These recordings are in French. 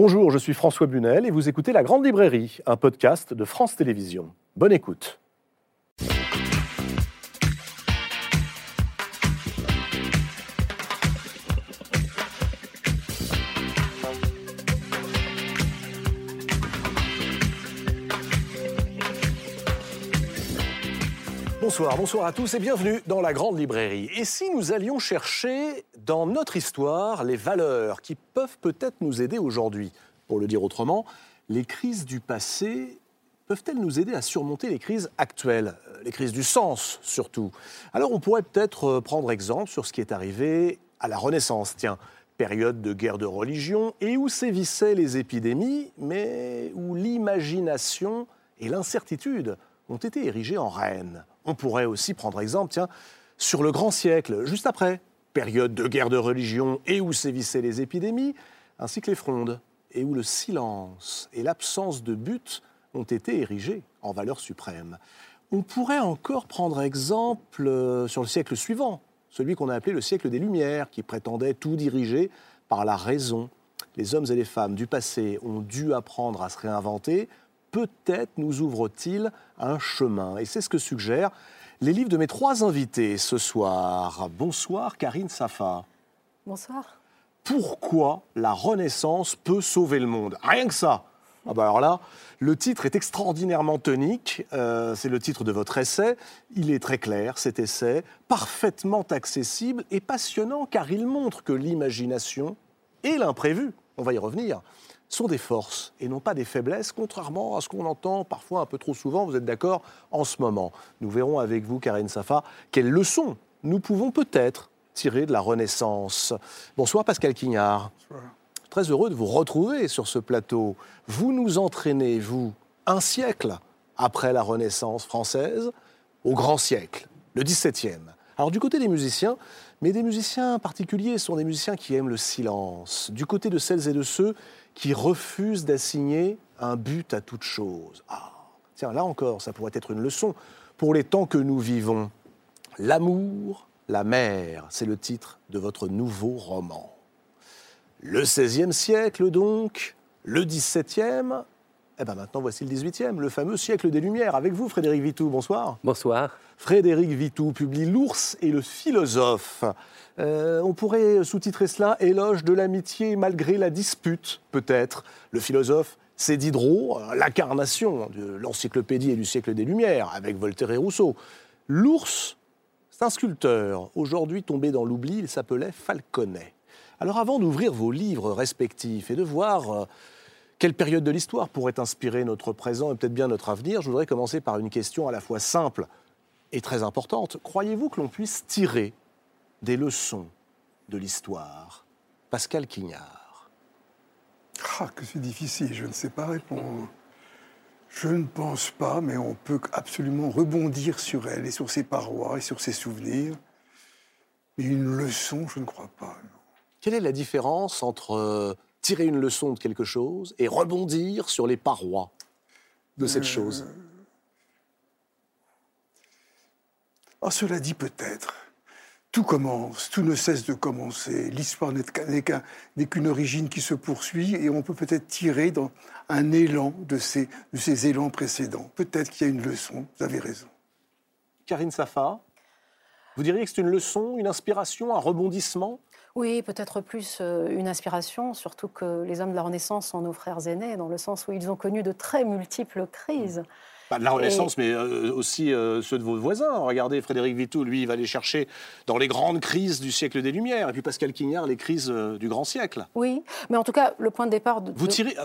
Bonjour, je suis François Bunel et vous écoutez La Grande Librairie, un podcast de France Télévisions. Bonne écoute. Bonsoir, à tous et bienvenue dans la Grande Librairie. Et si nous allions chercher dans notre histoire les valeurs qui peuvent peut-être nous aider aujourd'hui Pour le dire autrement, les crises du passé peuvent-elles nous aider à surmonter les crises actuelles euh, Les crises du sens surtout? Alors on pourrait peut-être euh, prendre exemple sur ce qui est arrivé à la Renaissance, tiens, période de guerre de religion et où sévissaient les épidémies, mais où l'imagination et l'incertitude ont été érigées en reines. On pourrait aussi prendre exemple, sur le grand siècle, juste après, période de guerre de religion et où sévissaient les épidémies, ainsi que les frondes, et où le silence et l'absence de but ont été érigés en valeur suprême. On pourrait encore prendre exemple euh, sur le siècle suivant, celui qu'on a appelé le siècle des Lumières, qui prétendait tout diriger par la raison. Les hommes et les femmes du passé ont dû apprendre à se réinventer. Peut-être nous ouvre-t-il un chemin. Et c'est ce que suggèrent les livres de mes trois invités ce soir. Bonsoir Karine Safa. Bonsoir. Pourquoi la Renaissance peut sauver le monde? Rien que ça. Ah bah alors là, le titre est extraordinairement tonique. Euh, c'est le titre de votre essai. Il est très clair, cet essai, parfaitement accessible et passionnant car il montre que l'imagination et l'imprévu, on va y revenir, sont des forces et non pas des faiblesses, contrairement à ce qu'on entend parfois un peu trop souvent, vous êtes d'accord, en ce moment. Nous verrons avec vous, Karine Safa, quelles leçons nous pouvons peut-être tirer de la Renaissance. Bonsoir Pascal Quignard. Bonsoir. Très heureux de vous retrouver sur ce plateau. Vous nous entraînez, vous, un siècle après la Renaissance française, au grand siècle, le XVIIe. Alors du côté des musiciens, mais des musiciens particuliers sont des musiciens qui aiment le silence. Du côté de celles et de ceux qui refusent d'assigner un but à toute chose. Ah, tiens, là encore, ça pourrait être une leçon pour les temps que nous vivons. L'amour, la mer, c'est le titre de votre nouveau roman. Le XVIe siècle, donc, le XVIIe, eh bien maintenant voici le XVIIIe, le fameux siècle des Lumières. Avec vous, Frédéric Vitou, bonsoir. Bonsoir. Frédéric Vitou publie L'ours et le philosophe. Euh, on pourrait sous-titrer cela Éloge de l'amitié malgré la dispute, peut-être. Le philosophe, c'est Diderot, l'incarnation de l'encyclopédie et du siècle des Lumières, avec Voltaire et Rousseau. L'ours, c'est un sculpteur, aujourd'hui tombé dans l'oubli, il s'appelait Falconet. Alors avant d'ouvrir vos livres respectifs et de voir euh, quelle période de l'histoire pourrait inspirer notre présent et peut-être bien notre avenir, je voudrais commencer par une question à la fois simple et très importante. Croyez-vous que l'on puisse tirer des leçons de l'histoire Pascal Quignard? Ah, que c'est difficile, je ne sais pas répondre. Je ne pense pas, mais on peut absolument rebondir sur elle et sur ses parois et sur ses souvenirs. Mais une leçon, je ne crois pas. Quelle est la différence entre euh, tirer une leçon de quelque chose et rebondir sur les parois de cette euh, chose? Oh, Cela dit peut-être. Tout commence, tout ne cesse de commencer. L'histoire n'est qu'une origine qui se poursuit et on peut peut-être tirer dans un élan de ces, de ces élans précédents. Peut-être qu'il y a une leçon, vous avez raison. Karine Safa, vous diriez que c'est une leçon, une inspiration, un rebondissement? Oui, peut-être plus euh, une inspiration, surtout que les hommes de la Renaissance sont nos frères aînés, dans le sens où ils ont connu de très multiples crises. De la Renaissance, mais euh, aussi euh, ceux de vos voisins. Regardez, Frédéric Vitou, lui, il va aller chercher dans les grandes crises du siècle des Lumières, et puis Pascal Quignard, les crises du grand siècle. Oui, mais en tout cas, le point de départ... De, vous tirez,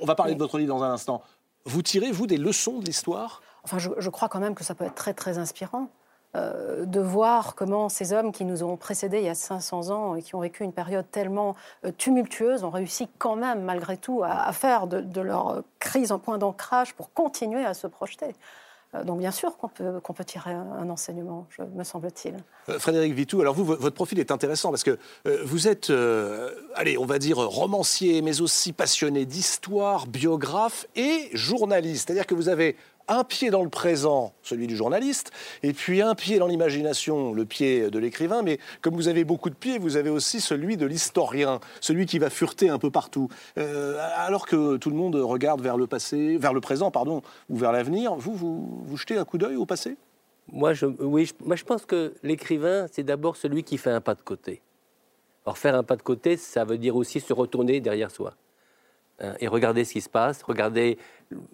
on va parler de votre livre dans un instant. Vous tirez, vous, des leçons de l'histoire? Enfin, je, je, crois quand même que ça peut être très, très inspirant. Euh, de voir comment ces hommes qui nous ont précédés il y a 500 ans et qui ont vécu une période tellement euh, tumultueuse ont réussi quand même, malgré tout, à, faire de, leur crise un point d'ancrage pour continuer à se projeter. Euh, donc bien sûr qu'on peut, qu'on peut tirer un, enseignement, me semble-t-il. Frédéric Vitou, alors vous, votre profil est intéressant parce que vous êtes, allez, on va dire romancier, mais aussi passionné d'histoire, biographe et journaliste. C'est-à-dire que vous avez un pied dans le présent, celui du journaliste, et puis un pied dans l'imagination, le pied de l'écrivain. Mais comme vous avez beaucoup de pieds, vous avez aussi celui de l'historien, celui qui va fureter un peu partout. Euh, alors que tout le monde regarde vers le passé, vers le présent, pardon, ou vers l'avenir, vous, vous, vous jetez un coup d'œil au passé? Moi je, oui, moi, je pense que l'écrivain, c'est d'abord celui qui fait un pas de côté. Or, faire un pas de côté, ça veut dire aussi se retourner derrière soi hein, et regarder ce qui se passe, regarder.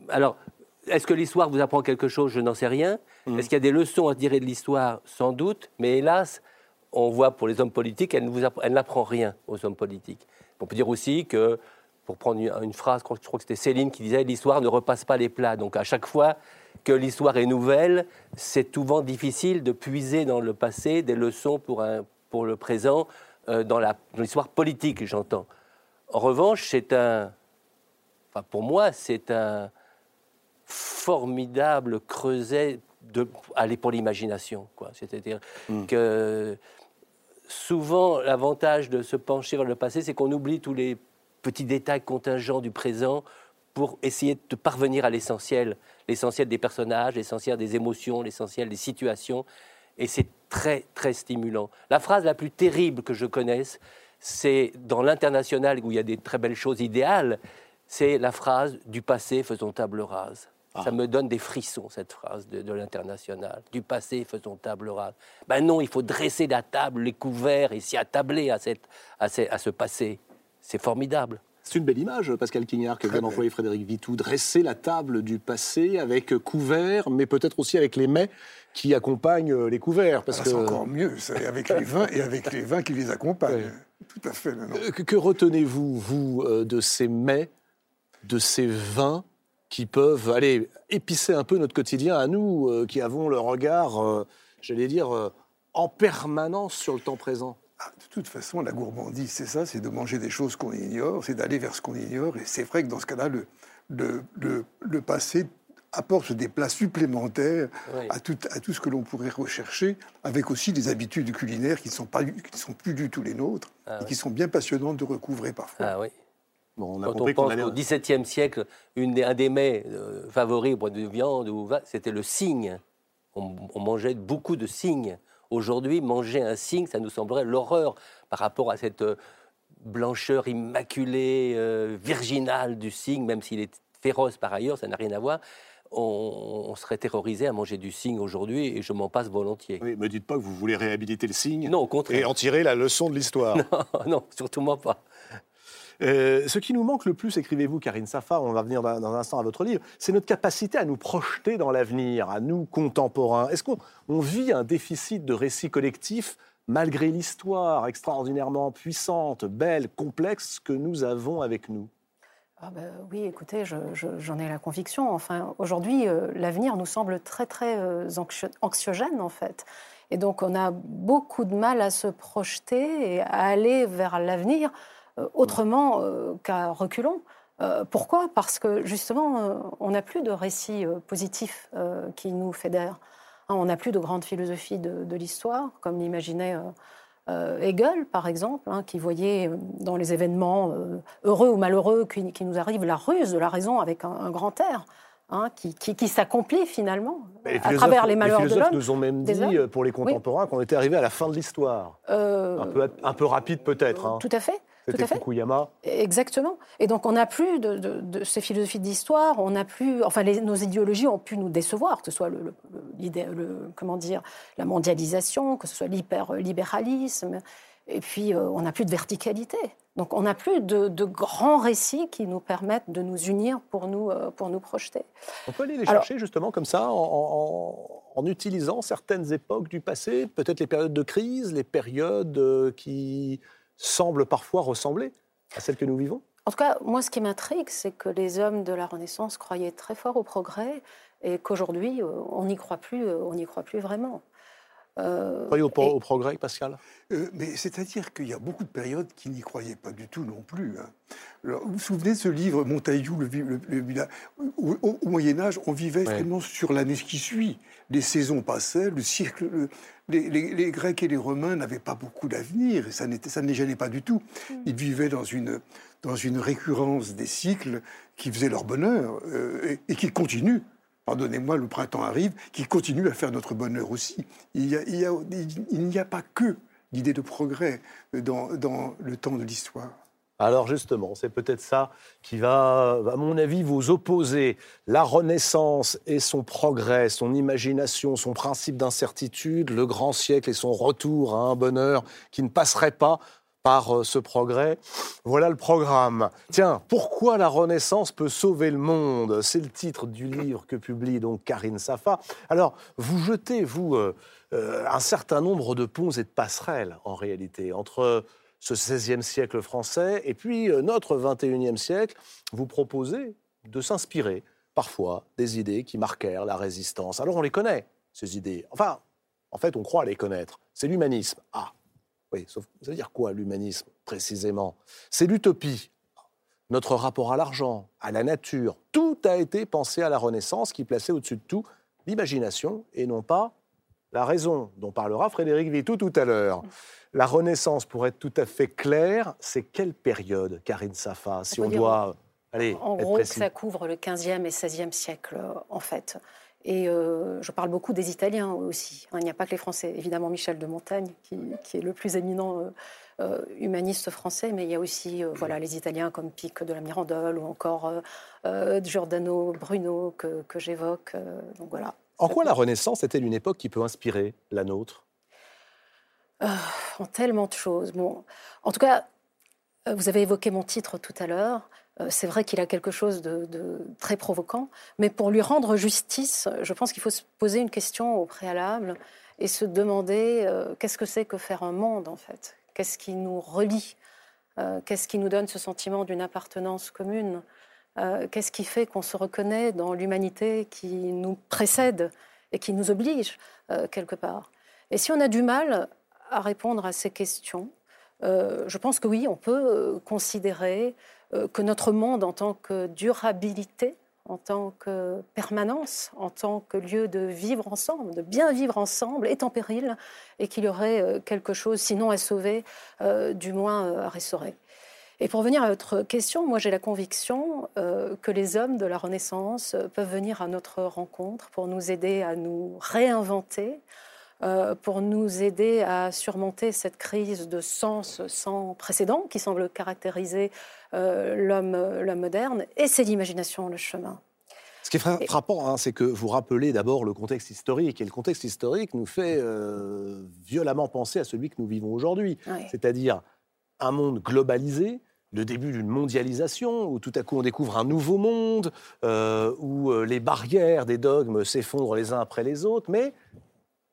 Alors, est-ce que l'histoire vous apprend quelque chose? Je n'en sais rien. Mmh. Est-ce qu'il y a des leçons à tirer de l'histoire? Sans doute. Mais hélas, on voit pour les hommes politiques, elle, n'apprend rien aux hommes politiques. On peut dire aussi que, pour prendre une, phrase, je crois que c'était Céline qui disait l'histoire ne repasse pas les plats. Donc à chaque fois que l'histoire est nouvelle, c'est souvent difficile de puiser dans le passé des leçons pour, un, pour le présent, euh, dans l'histoire politique, j'entends. En revanche, c'est un. Enfin, pour moi, c'est un formidable creuset de, aller pour l'imagination. C'est-à-dire hmm. que souvent, l'avantage de se pencher vers le passé, c'est qu'on oublie tous les petits détails contingents du présent pour essayer de parvenir à l'essentiel, l'essentiel des personnages, l'essentiel des émotions, l'essentiel des situations. Et c'est très, très stimulant. La phrase la plus terrible que je connaisse, c'est dans l'international où il y a des très belles choses idéales, c'est la phrase du passé faisons table rase. Ah. Ça me donne des frissons, cette phrase de, l'international. Du passé, faisons table rase. Ben non, il faut dresser la table, les couverts et s'y attabler à, cette, à, ce passé. C'est formidable. C'est une belle image, Pascal Quignard, que vient d'employer Frédéric Vitou. Dresser la table du passé avec couverts, mais peut-être aussi avec les mets qui accompagnent les couverts. Parce ah, que... C'est encore mieux, avec les vins et avec les vins qui les accompagnent. Tout à fait. Euh, que, que retenez-vous, vous, euh, de ces mets, de ces vins qui peuvent aller épicer un peu notre quotidien à nous, euh, qui avons le regard, euh, j'allais dire, euh, en permanence sur le temps présent ah, De toute façon, la gourmandise, c'est ça, c'est de manger des choses qu'on ignore, c'est d'aller vers ce qu'on ignore. Et c'est vrai que dans ce cas-là, le, le, le, passé apporte des plats supplémentaires à, tout, à tout ce que l'on pourrait rechercher, avec aussi des habitudes culinaires qui ne sont, pas, qui sont plus du tout les nôtres, ah et qui sont bien passionnantes de recouvrer parfois. Ah oui. Quand on pense qu'au XVIIe siècle, une un des mets euh, favoris au de viande, c'était le cygne. On, mangeait beaucoup de cygne. Aujourd'hui, manger un cygne, ça nous semblerait l'horreur par rapport à cette euh, blancheur immaculée, euh, virginale du cygne, même s'il est féroce par ailleurs, ça n'a rien à voir. On, serait terrorisé à manger du cygne aujourd'hui et je m'en passe volontiers. Oui, me dites pas que vous voulez réhabiliter le cygne. Non, au contraire. Et en tirer la leçon de l'histoire. Non, non, surtout moi pas. Euh, ce qui nous manque le plus, écrivez-vous, Karine Safa, on va venir dans, un instant à votre livre, c'est notre capacité à nous projeter dans l'avenir, à nous contemporains. Est-ce qu'on vit un déficit de récit collectif malgré l'histoire extraordinairement puissante, belle, complexe que nous avons avec nous? Ah ben oui, écoutez, j'en ai la conviction. Enfin, aujourd'hui, euh, l'avenir nous semble très très euh, anxiogène en fait. Et donc, on a beaucoup de mal à se projeter et à aller vers l'avenir autrement euh, qu'à reculons. Euh, pourquoi? Parce que justement, on n'a plus de récits positifs qui nous fédèrent. Hein, on n'a plus de grande philosophie de, l'histoire, comme l'imaginait Hegel, par exemple, hein, qui voyait dans les événements heureux ou malheureux qui, nous arrivent la ruse de la raison avec un, grand R. Hein, qui, s'accomplit finalement à travers les malheurs de l'homme. Les nous ont même dit, pour les contemporains, qu'on était arrivé à la fin de l'histoire. un, peu, un peu rapide peut-être. Tout à fait. C'était Fukuyama. Exactement. Et donc on n'a plus de, ces philosophies d'histoire, on n'a plus, enfin nos idéologies ont pu nous décevoir, que ce soit le, comment dire, la mondialisation, que ce soit l'hyperlibéralisme, et puis euh, on n'a plus de verticalité. Donc on n'a plus de, grands récits qui nous permettent de nous unir pour nous, euh, pour nous projeter. On peut aller les chercher justement comme ça en, en, utilisant certaines époques du passé, peut-être les périodes de crise, les périodes euh, qui semble parfois ressembler à celle que nous vivons En tout cas, moi, ce qui m'intrigue, c'est que les hommes de la Renaissance croyaient très fort au progrès et qu'aujourd'hui, euh, on n'y croit plus, euh, on n'y croit plus vraiment. Euh, croyez au, au, progrès, Pascal? Euh, Mais c'est-à-dire qu'il y a beaucoup de périodes qui n'y croyaient pas du tout non plus. Hein. vous vous souvenez de ce livre, Montaillou, le, le, au, Moyen Âge, on vivait vraiment sur l'année qui suit. Les saisons passaient, le cirque, les, Grecs et les Romains n'avaient pas beaucoup d'avenir, et ça, ça ne les gênait pas du tout. Mm. Ils vivaient dans une, dans une récurrence des cycles qui faisaient leur bonheur euh, et, et qui continuent pardonnez-moi, le printemps arrive, qui continue à faire notre bonheur aussi. Il n'y a, pas que l'idée de progrès dans, dans le temps de l'histoire. Alors justement, c'est peut-être ça qui va, à mon avis, vous opposer la Renaissance et son progrès, son imagination, son principe d'incertitude, le grand siècle et son retour à un bonheur qui ne passerait pas par euh, ce progrès. Voilà le programme. Tiens, pourquoi la Renaissance peut sauver le monde? C'est le titre du livre que publie donc Karine Safa. Alors, vous jetez, vous, euh, euh, un certain nombre de ponts et de passerelles, en réalité, entre ce XVIe siècle français et puis notre XXIe siècle. Vous proposez de s'inspirer, parfois, des idées qui marquèrent la résistance. Alors, on les connaît, ces idées. Enfin, en fait, on croit les connaître. C'est l'humanisme. Ah, oui, sauf, ça veut dire quoi l'humanisme précisément? C'est l'utopie. Notre rapport à l'argent, à la nature, tout a été pensé à la Renaissance qui plaçait au-dessus de tout l'imagination et non pas la raison, dont parlera Frédéric Vitou tout à l'heure. La Renaissance, pour être tout à fait clair, c'est quelle période, Karine Safa, si on, doit... Allez, en gros, ça couvre le 15e et 16e siècle, en fait. Et euh, je parle beaucoup des Italiens aussi. Hein. il n'y a pas que les Français. Évidemment, Michel de Montaigne, qui, est le plus éminent euh, euh, humaniste français, mais il y a aussi voilà, les Italiens comme Pic de la Mirandole ou encore Giordano Bruno que, que j'évoque. donc voilà. En quoi la Renaissance est-elle une époque qui peut inspirer la nôtre? En tellement de choses. Bon, en tout cas, vous avez évoqué mon titre tout à l'heure. Euh, c'est vrai qu'il a quelque chose de, très provoquant, mais pour lui rendre justice, je pense qu'il faut se poser une question au préalable et se demander euh, qu'est-ce que c'est que faire un monde en fait? Qu'est-ce qui nous relie? Euh, Qu'est-ce qui nous donne ce sentiment d'une appartenance commune? Qu'est-ce qui fait qu'on se reconnaît dans l'humanité qui nous précède et qui nous oblige quelque part? Et si on a du mal à répondre à ces questions, je pense que oui, on peut considérer que notre monde en tant que durabilité, en tant que permanence, en tant que lieu de vivre ensemble, de bien vivre ensemble, est en péril et qu'il y aurait euh, quelque chose, sinon à sauver, euh, du moins à restaurer. Et pour venir à votre question, moi j'ai la conviction que les hommes de la Renaissance peuvent venir à notre rencontre pour nous aider à nous réinventer, euh, pour nous aider à surmonter cette crise de sens sans précédent qui semble caractériser euh, l'homme moderne. Et c'est l'imagination le chemin. Ce qui est frappant, hein, c'est que vous rappelez d'abord le contexte historique. Et le contexte historique nous fait euh, violemment penser à celui que nous vivons aujourd'hui. C'est-à-dire un monde globalisé, le début d'une mondialisation, où tout à coup on découvre un nouveau monde, où les barrières des dogmes s'effondrent les uns après les autres, mais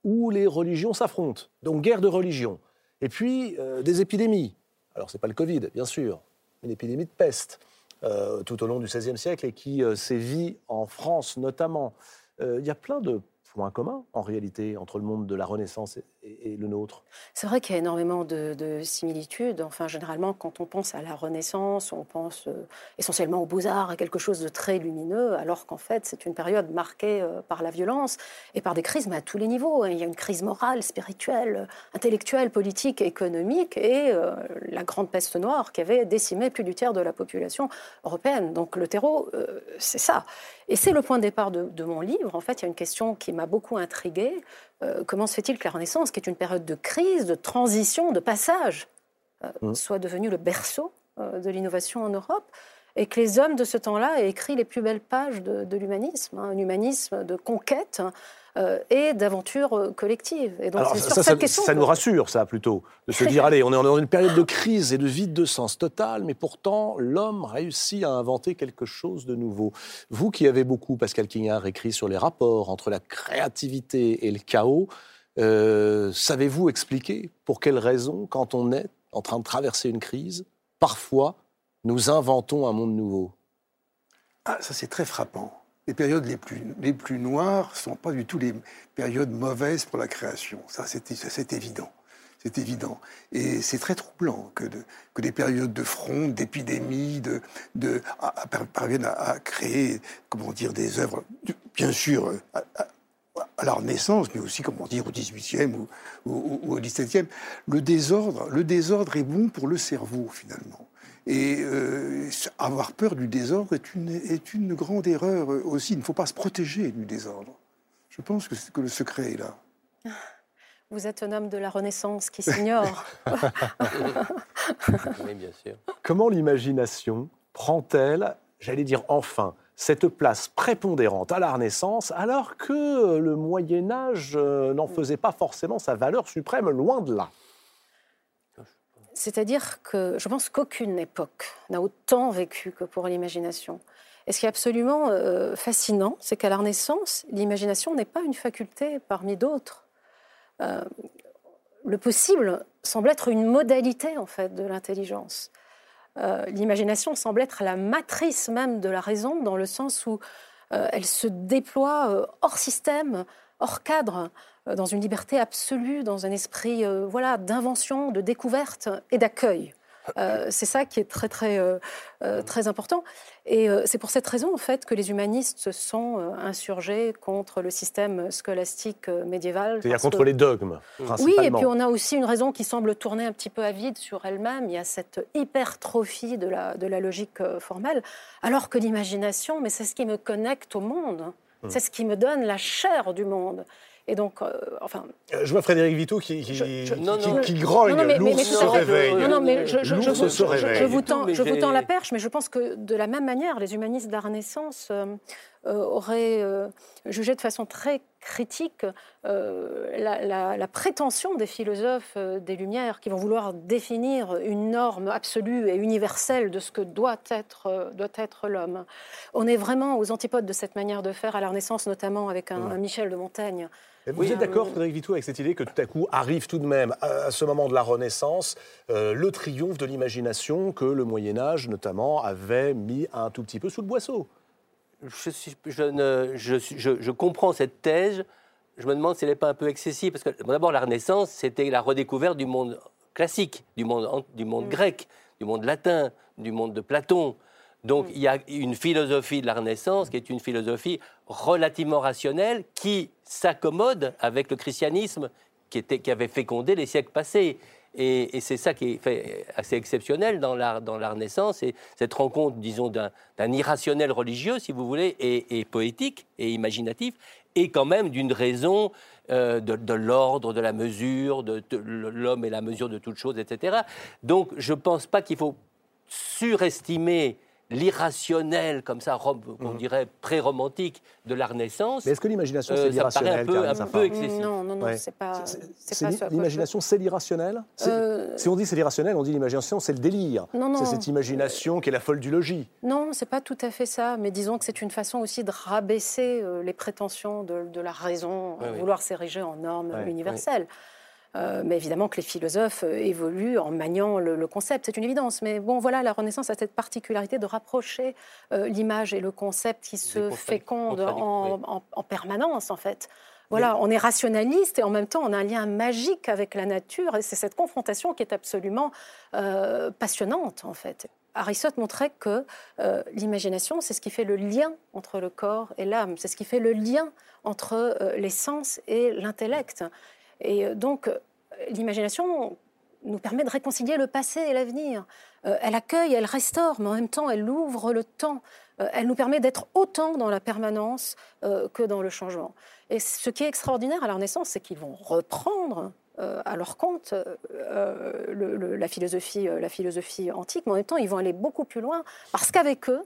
où les religions s'affrontent. Donc guerre de religion. Et puis euh, des épidémies. Alors ce n'est pas le Covid, bien sûr, une épidémie de peste euh, tout au long du XVIe siècle et qui euh, sévit en France notamment. Il y a plein de point commun, en réalité, entre le monde de la Renaissance et, le nôtre C'est vrai qu'il y a énormément de, similitudes. Enfin, généralement, quand on pense à la Renaissance, on pense euh, essentiellement aux beaux-arts, à quelque chose de très lumineux, alors qu'en fait, c'est une période marquée euh, par la violence et par des crises, mais à tous les niveaux. Il y a une crise morale, spirituelle, intellectuelle, politique, économique, et euh, la grande peste noire qui avait décimé plus du tiers de la population européenne. Donc le terreau, c'est ça. Et c'est le point de départ de, de, mon livre. En fait, il y a une question qui m'a beaucoup intriguée. Euh, comment se fait-il que la Renaissance, qui est une période de crise, de transition, de passage, euh, mmh. soit devenue le berceau euh, de l'innovation en Europe et que les hommes de ce temps-là aient écrit les plus belles pages de, l'humanisme, hein, un humanisme de conquête euh, et d'aventure euh, collective. Et donc, Alors, ça, ça, question, ça nous rassure, ça, plutôt, de se dire, allez, on est dans une période de crise et de vide de sens total, mais pourtant, l'homme réussit à inventer quelque chose de nouveau. Vous qui avez beaucoup, Pascal Quignard, écrit sur les rapports entre la créativité et le chaos, euh, savez-vous expliquer pour quelles raisons, quand on est en train de traverser une crise, parfois, nous inventons un monde nouveau? Ah, ça c'est très frappant les périodes les plus, les plus noires ne sont pas du tout les périodes mauvaises pour la création. Ça, c'est évident. C'est évident. Et c'est très troublant que, que des périodes de fronde, d'épidémie, de, de, parviennent à, créer, comment dire, des œuvres, bien sûr, à, la Renaissance, mais aussi, comment dire, au XVIIIe ou, ou, ou, au XVIIe. Le désordre, le désordre est bon pour le cerveau, finalement. Et euh, avoir peur du désordre est une, est une grande erreur aussi. Il ne faut pas se protéger du désordre. Je pense que, que le secret est là. Vous êtes un homme de la Renaissance qui s'ignore. oui, bien sûr. Comment l'imagination prend-elle, j'allais dire enfin, cette place prépondérante à la Renaissance, alors que le Moyen Âge euh, n'en faisait pas forcément sa valeur suprême, loin de là? C'est-à-dire que je pense qu'aucune époque n'a autant vécu que pour l'imagination. Et ce qui est absolument euh, fascinant, c'est qu'à la Renaissance, l'imagination n'est pas une faculté parmi d'autres. Euh, le possible semble être une modalité en fait de l'intelligence. Euh, l'imagination semble être la matrice même de la raison, dans le sens où elle se déploie hors système, hors cadre, dans une liberté absolue, dans un esprit voilà d'invention, de découverte et d'accueil. Euh, c'est ça qui est très très euh, euh, très important. Et c'est pour cette raison en fait que les humanistes se sont insurgés contre le système scolastique médiéval. C'est-à-dire contre les dogmes. Oui, et puis on a aussi une raison qui semble tourner un petit peu à vide sur elle-même. Il y a cette hypertrophie de la de la logique formelle, alors que l'imagination, mais c'est ce qui me connecte au monde. Hum. C'est ce qui me donne la chair du monde. Et donc, euh, enfin. Euh, je vois Frédéric Vito qui, qui, qui, grogne. L'ours se réveille. Non, non, mais je, je, je, vous tends, je vous tends la perche, mais je pense que de la même manière, les humanistes de la Renaissance euh, auraient jugé de façon très critique la, la, prétention des philosophes des Lumières qui vont vouloir définir une norme absolue et universelle de ce que doit être, doit être l'homme. On est vraiment aux antipodes de cette manière de faire à la Renaissance, notamment avec un, un Michel de Montaigne. Vous êtes d'accord, Frédéric Vitou, avec cette idée que tout à coup arrive tout de même, à, ce moment de la Renaissance, euh, le triomphe de l'imagination que le Moyen Âge, notamment, avait mis un tout petit peu sous le boisseau? Je, je, je, comprends cette thèse. Je me demande si elle n'est pas un peu excessive, parce que d'abord, la Renaissance, c'était la redécouverte du monde classique, du monde, du monde mm. grec, du monde latin, du monde de Platon. Donc il y a une philosophie de la Renaissance qui est une philosophie relativement rationnelle qui s'accommode avec le christianisme qui, était, qui avait fécondé les siècles passés. Et, c'est ça qui est fait assez exceptionnel dans la, dans la Renaissance, et cette rencontre, disons, d'un irrationnel religieux, si vous voulez, et, poétique et imaginatif, et quand même d'une raison euh, de, l'ordre, de la mesure, de, l'homme et la mesure de toute chose, etc. Donc je ne pense pas qu'il faut surestimer l'irrationnel, comme ça, on mhm. dirait pré-romantique de la Renaissance. Mais est-ce que l'imagination, c'est euh, l'irrationnel un peu, excessif. Non, non, non, c'est pas, pas L'imagination, c'est l'irrationnel euh, Si on dit c'est l'irrationnel, on dit l'imagination, c'est le délire. C'est cette imagination qui est la folle du logis. Non, c'est pas tout à fait ça. Mais disons que c'est une façon aussi de rabaisser euh, les prétentions de, la raison, vouloir s'ériger en norme universelle. Euh, mais évidemment que les philosophes euh, évoluent en maniant le, concept, c'est une évidence. Mais bon, voilà, la Renaissance a cette particularité de rapprocher euh, l'image et le concept qui se fécondent en, permanence, en fait. Voilà, on est rationaliste et en même temps on a un lien magique avec la nature et c'est cette confrontation qui est absolument passionnante en fait. Aristote montrait que l'imagination, c'est ce qui fait le lien entre le corps et l'âme, c'est ce qui fait le lien entre les sens et l'intellect. Et euh, donc, euh, l'imagination nous permet de réconcilier le passé et l'avenir. Euh, elle accueille, elle restaure, mais en même temps, elle ouvre le temps. elle nous permet d'être autant dans la permanence que dans le changement. Et ce qui est extraordinaire à la Renaissance, c'est qu'ils vont reprendre à leur compte la, philosophie, la philosophie antique, mais en même temps, ils vont aller beaucoup plus loin, parce qu'avec eux,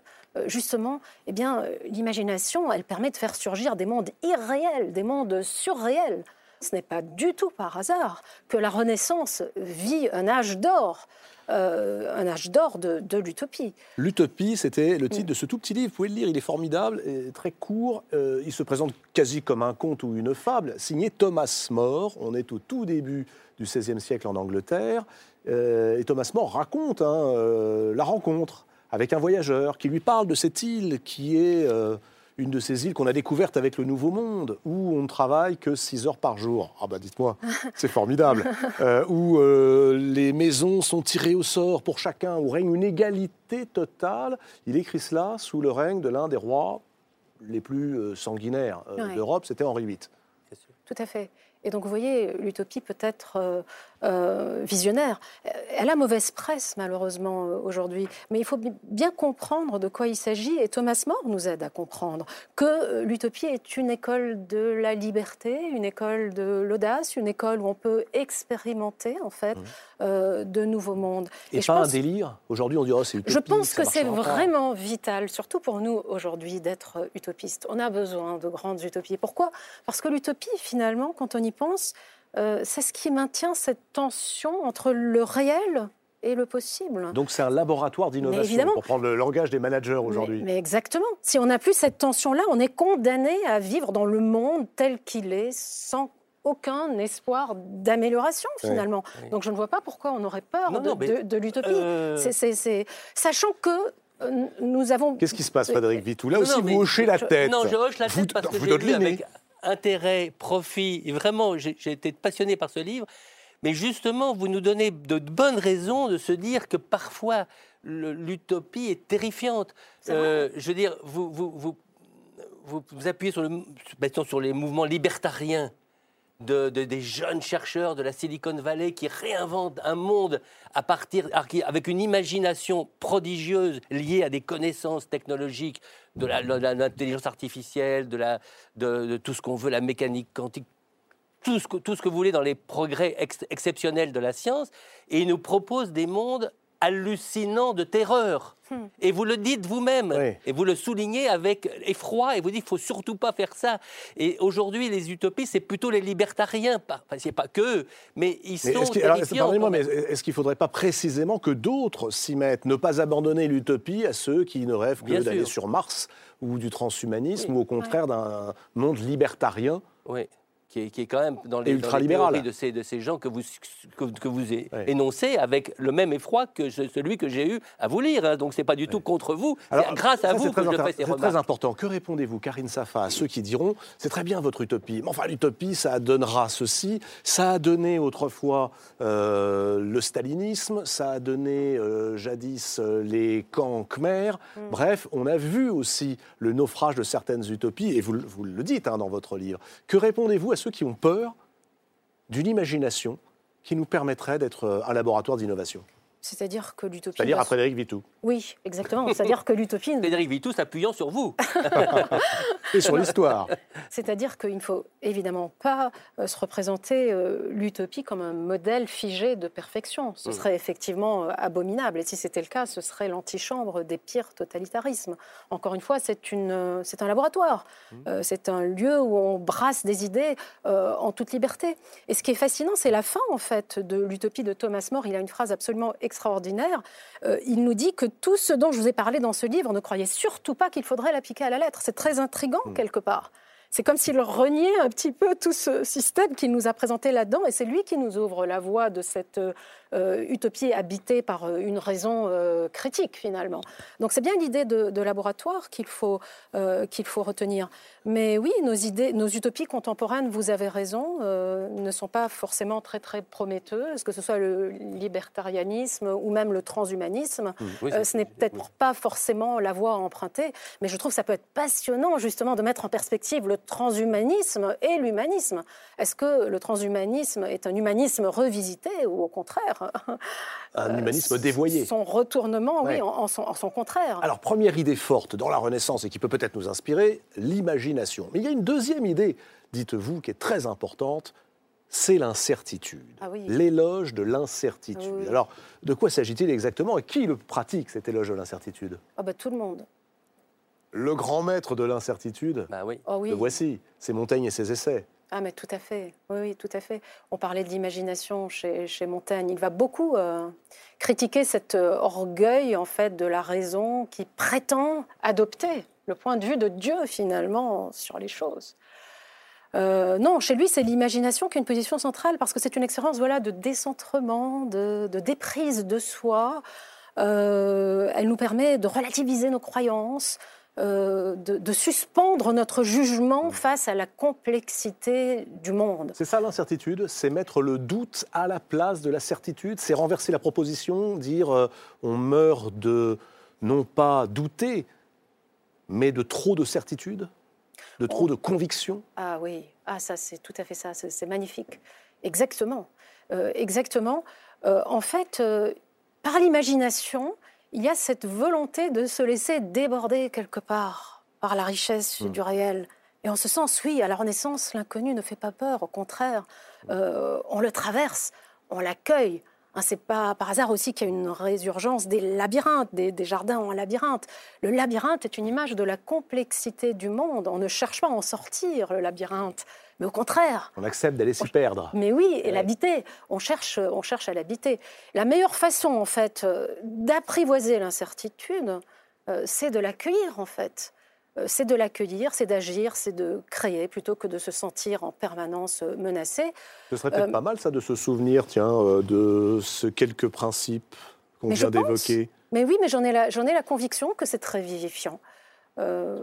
justement, eh bien, l'imagination, elle permet de faire surgir des mondes irréels, des mondes surréels. Ce n'est pas du tout par hasard que la Renaissance vit un âge d'or. Euh, un âge d'or de, l'utopie. L'utopie, c'était le titre de ce tout petit livre. Vous pouvez le lire, il est formidable et très court. Euh, il se présente quasi comme un conte ou une fable, signé Thomas More. On est au tout début du XVIe siècle en Angleterre. Euh, et Thomas More raconte hein, la rencontre avec un voyageur qui lui parle de cette île qui est une de ces îles qu'on a découvertes avec le Nouveau Monde, où on ne travaille que 6 heures par jour. Ah bah dites-moi, c'est formidable. Euh, où euh, les maisons sont tirées au sort pour chacun, où règne une égalité totale. Il écrit cela sous le règne de l'un des rois les plus euh, sanguinaires d'Europe, c'était Henri VIII. Tout à fait. Et donc, vous voyez, l'utopie peut être euh, visionnaire. Elle a mauvaise presse, malheureusement, euh, aujourd'hui. Mais il faut bien comprendre de quoi il s'agit. Et Thomas More nous aide à comprendre que euh, l'utopie est une école de la liberté, une école de l'audace, une école où on peut expérimenter, en fait, mmh. de nouveaux mondes. Et, pas un délire Aujourd'hui, on dirait oh, c'est utopique. Je pense que c'est vraiment vital, surtout pour nous, aujourd'hui, d'être utopistes. On a besoin de grandes utopies. Pourquoi? Parce que l'utopie, finalement, quand on y pense, euh, c'est ce qui maintient cette tension entre le réel et le possible. Donc c'est un laboratoire d'innovation, pour prendre le langage des managers aujourd'hui. Mais, exactement. Si on n'a plus cette tension-là, on est condamné à vivre dans le monde tel qu'il est, sans aucun espoir d'amélioration finalement. Donc je ne vois pas pourquoi on aurait peur de, l'utopie. Euh, sachant que euh, nous avons... Qu'est-ce qui se passe, Frédéric Vitou Là aussi, vous hochez la tête. Non, je hoche la tête parce que j'ai avec intérêt, profit. Et vraiment, j'ai été passionné par ce livre. Mais justement, vous nous donnez de bonnes raisons de se dire que parfois l'utopie est terrifiante. Euh, je veux dire, vous, vous, vous, vous, appuyez sur, le, sur les mouvements libertariens de, des jeunes chercheurs de la Silicon Valley qui réinventent un monde à partir, avec une imagination prodigieuse liée à des connaissances technologiques de l'intelligence artificielle, de, la, de, tout ce qu'on veut, la mécanique quantique, tout ce, que, tout ce que vous voulez dans les progrès exceptionnels de la science, et ils nous proposent des mondes hallucinant de terreur. Hmm. Et vous le dites vous-même, et vous le soulignez avec effroi, et vous dites qu'il faut surtout pas faire ça. Et aujourd'hui, les utopies, c'est plutôt les libertariens, enfin, c'est pas que, mais ils sont Pardonnez-moi, mais est-ce qu'il ne faudrait pas précisément que d'autres s'y mettent, ne pas abandonner l'utopie à ceux qui ne rêvent que d'aller sur Mars ou du transhumanisme, ou au contraire d'un monde libertarien? Oui qui est, quand même dans les, dans de ces, de ces gens que vous, que, vous énoncez avec le même effroi que celui que j'ai eu à vous lire. Hein. Donc c'est pas du tout contre vous, c'est grâce à vous que je fais ces remarques. C'est très important. Que répondez-vous, Karine Safa, à ceux qui diront c'est très bien votre utopie, mais enfin l'utopie ça donnera ceci, ça a donné autrefois euh, le stalinisme, ça a donné euh, jadis euh, les camps khmer. Mm. Bref, on a vu aussi le naufrage de certaines utopies, et vous, vous le dites hein, dans votre livre. Que répondez-vous à ceux qui ont peur d'une imagination qui nous permettrait d'être euh, un laboratoire d'innovation. C'est-à-dire que l'utopie. C'est-à-dire à Frédéric Vitou. Oui, exactement. C'est-à-dire que l'utopie. Frédéric Vitou s'appuyant sur vous. Et sur l'histoire. C'est-à-dire qu'il ne faut évidemment pas euh, se représenter euh, l'utopie comme un modèle figé de perfection. Ce serait effectivement euh, abominable. Et si c'était le cas, ce serait l'antichambre des pires totalitarismes. Encore une fois, c'est un laboratoire. Mm. c'est un lieu où on brasse des idées en toute liberté. Et ce qui est fascinant, c'est la fin, en fait, de l'utopie de Thomas More. Il a une phrase absolument extraordinaire. Euh, il nous dit que tout ce dont je vous ai parlé dans ce livre, ne croyez surtout pas qu'il faudrait l'appliquer à la lettre. C'est très intrigant, mm. quelque part. C'est comme s'il reniait un petit peu tout ce système qu'il nous a présenté là-dedans, et c'est lui qui nous ouvre la voie de cette euh, utopie habitée par euh, une raison euh, critique finalement. Donc c'est bien l'idée de, laboratoire qu'il faut, qu'il faut retenir. Mais oui, nos idées, nos utopies contemporaines, vous avez raison, ne sont pas forcément très très prometteuses, que ce soit le libertarianisme ou même le transhumanisme. Mmh. ce n'est peut-être pas forcément la voie à emprunter, mais je trouve que ça peut être passionnant justement de mettre en perspective le transhumanisme et l'humanisme. Est-ce que le transhumanisme est un humanisme revisité ou au contraire un humanisme dévoyé. Son retournement, oui, en, son, contraire. Alors, première idée forte dans la Renaissance et qui peut peut-être nous inspirer, l'imagination. Mais il y a une deuxième idée, dites-vous, qui est très importante, c'est l'incertitude. Ah l'éloge de l'incertitude. Ah Alors, de quoi s'agit-il exactement et qui le pratique, cet éloge de l'incertitude? Ah bah, Tout le monde. Le grand maître de l'incertitude, bah oui. Oh le voici, c'est Montaigne et ses essais. Ah, mais tout à fait. Oui, oui tout à fait. On parlait de l'imagination chez, chez, Montaigne. Il va beaucoup euh, critiquer cet euh, orgueil, en fait, de la raison qui prétend adopter le point de vue de Dieu, finalement, sur les choses. Euh, non, chez lui, c'est l'imagination qui est une position centrale parce que c'est une expérience voilà, de décentrement, de, de déprise de soi. elle nous permet de relativiser nos croyances, euh, de, suspendre notre jugement mm. face à la complexité du monde. C'est ça l'incertitude, c'est mettre le doute à la place de la certitude, c'est renverser la proposition, dire euh, on meurt de non pas douter, mais de trop de certitude, de trop de conviction. Ah oui, ah ça c'est tout à fait ça, c'est magnifique, exactement. Euh, exactement. En fait, par l'imagination, il y a cette volonté de se laisser déborder quelque part par la richesse Mm. du réel. Et en ce sens, oui, à la Renaissance, l'inconnu ne fait pas peur. Au contraire, euh, on le traverse, on l'accueille. Hein, c'est pas par hasard aussi qu'il y a une résurgence des labyrinthes, des, des jardins en labyrinthe. Le labyrinthe est une image de la complexité du monde. On ne cherche pas à en sortir, le labyrinthe, mais au contraire, On accepte d'aller s'y perdre. mais oui, et Ouais. l'habiter. On cherche, on cherche à l'habiter. La meilleure façon, en fait, euh, d'apprivoiser l'incertitude, euh, c'est de l'accueillir, en fait. Euh, C'est de l'accueillir, c'est d'agir, c'est de créer, plutôt que de se sentir en permanence euh, menacé. Ce serait peut-être Euh, pas mal, ça, de se souvenir, tiens, euh, de ce quelques principes qu'on vient d'évoquer. Mais oui, mais j'en ai, la- j'en ai la conviction que c'est très vivifiant. Euh,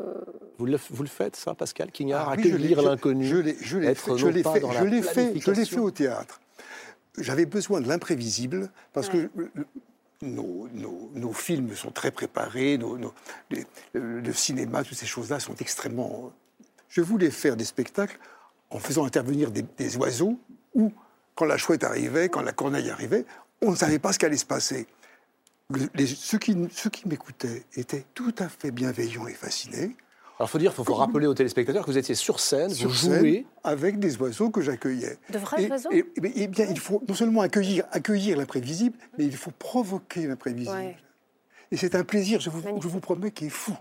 Vous le, vous le faites, ça, Pascal Quignard Ah oui, je l'ai- Accueillir l'inconnu Je l'ai, fait, je non l'ai pas fait, dans la je l'ai fait, je l'ai fait planification. au théâtre. J'avais besoin de l'imprévisible parce Ouais. que nos, nos- nos films sont très préparés, nos- nos- les- le, le cinéma, toutes ces choses-là sont extrêmement. Je voulais faire des spectacles en faisant intervenir des, des oiseaux où, quand la chouette arrivait, quand la corneille arrivait, on ne savait pas ce qu'allait se passer. Le- les- ceux qui, ceux qui m'écoutaient étaient tout à fait bienveillants et fascinés. Alors, faut dire, faut, faut rappeler aux téléspectateurs que vous étiez sur scène, sur vous jouez. avec des oiseaux que j'accueillais. De vrais Et- oiseaux et, et- eh bien, il faut non seulement accueillir, accueillir l'imprévisible, mais il faut provoquer l'imprévisible. Ouais. Et c'est un plaisir, je vous, je vous promets, qui est fou.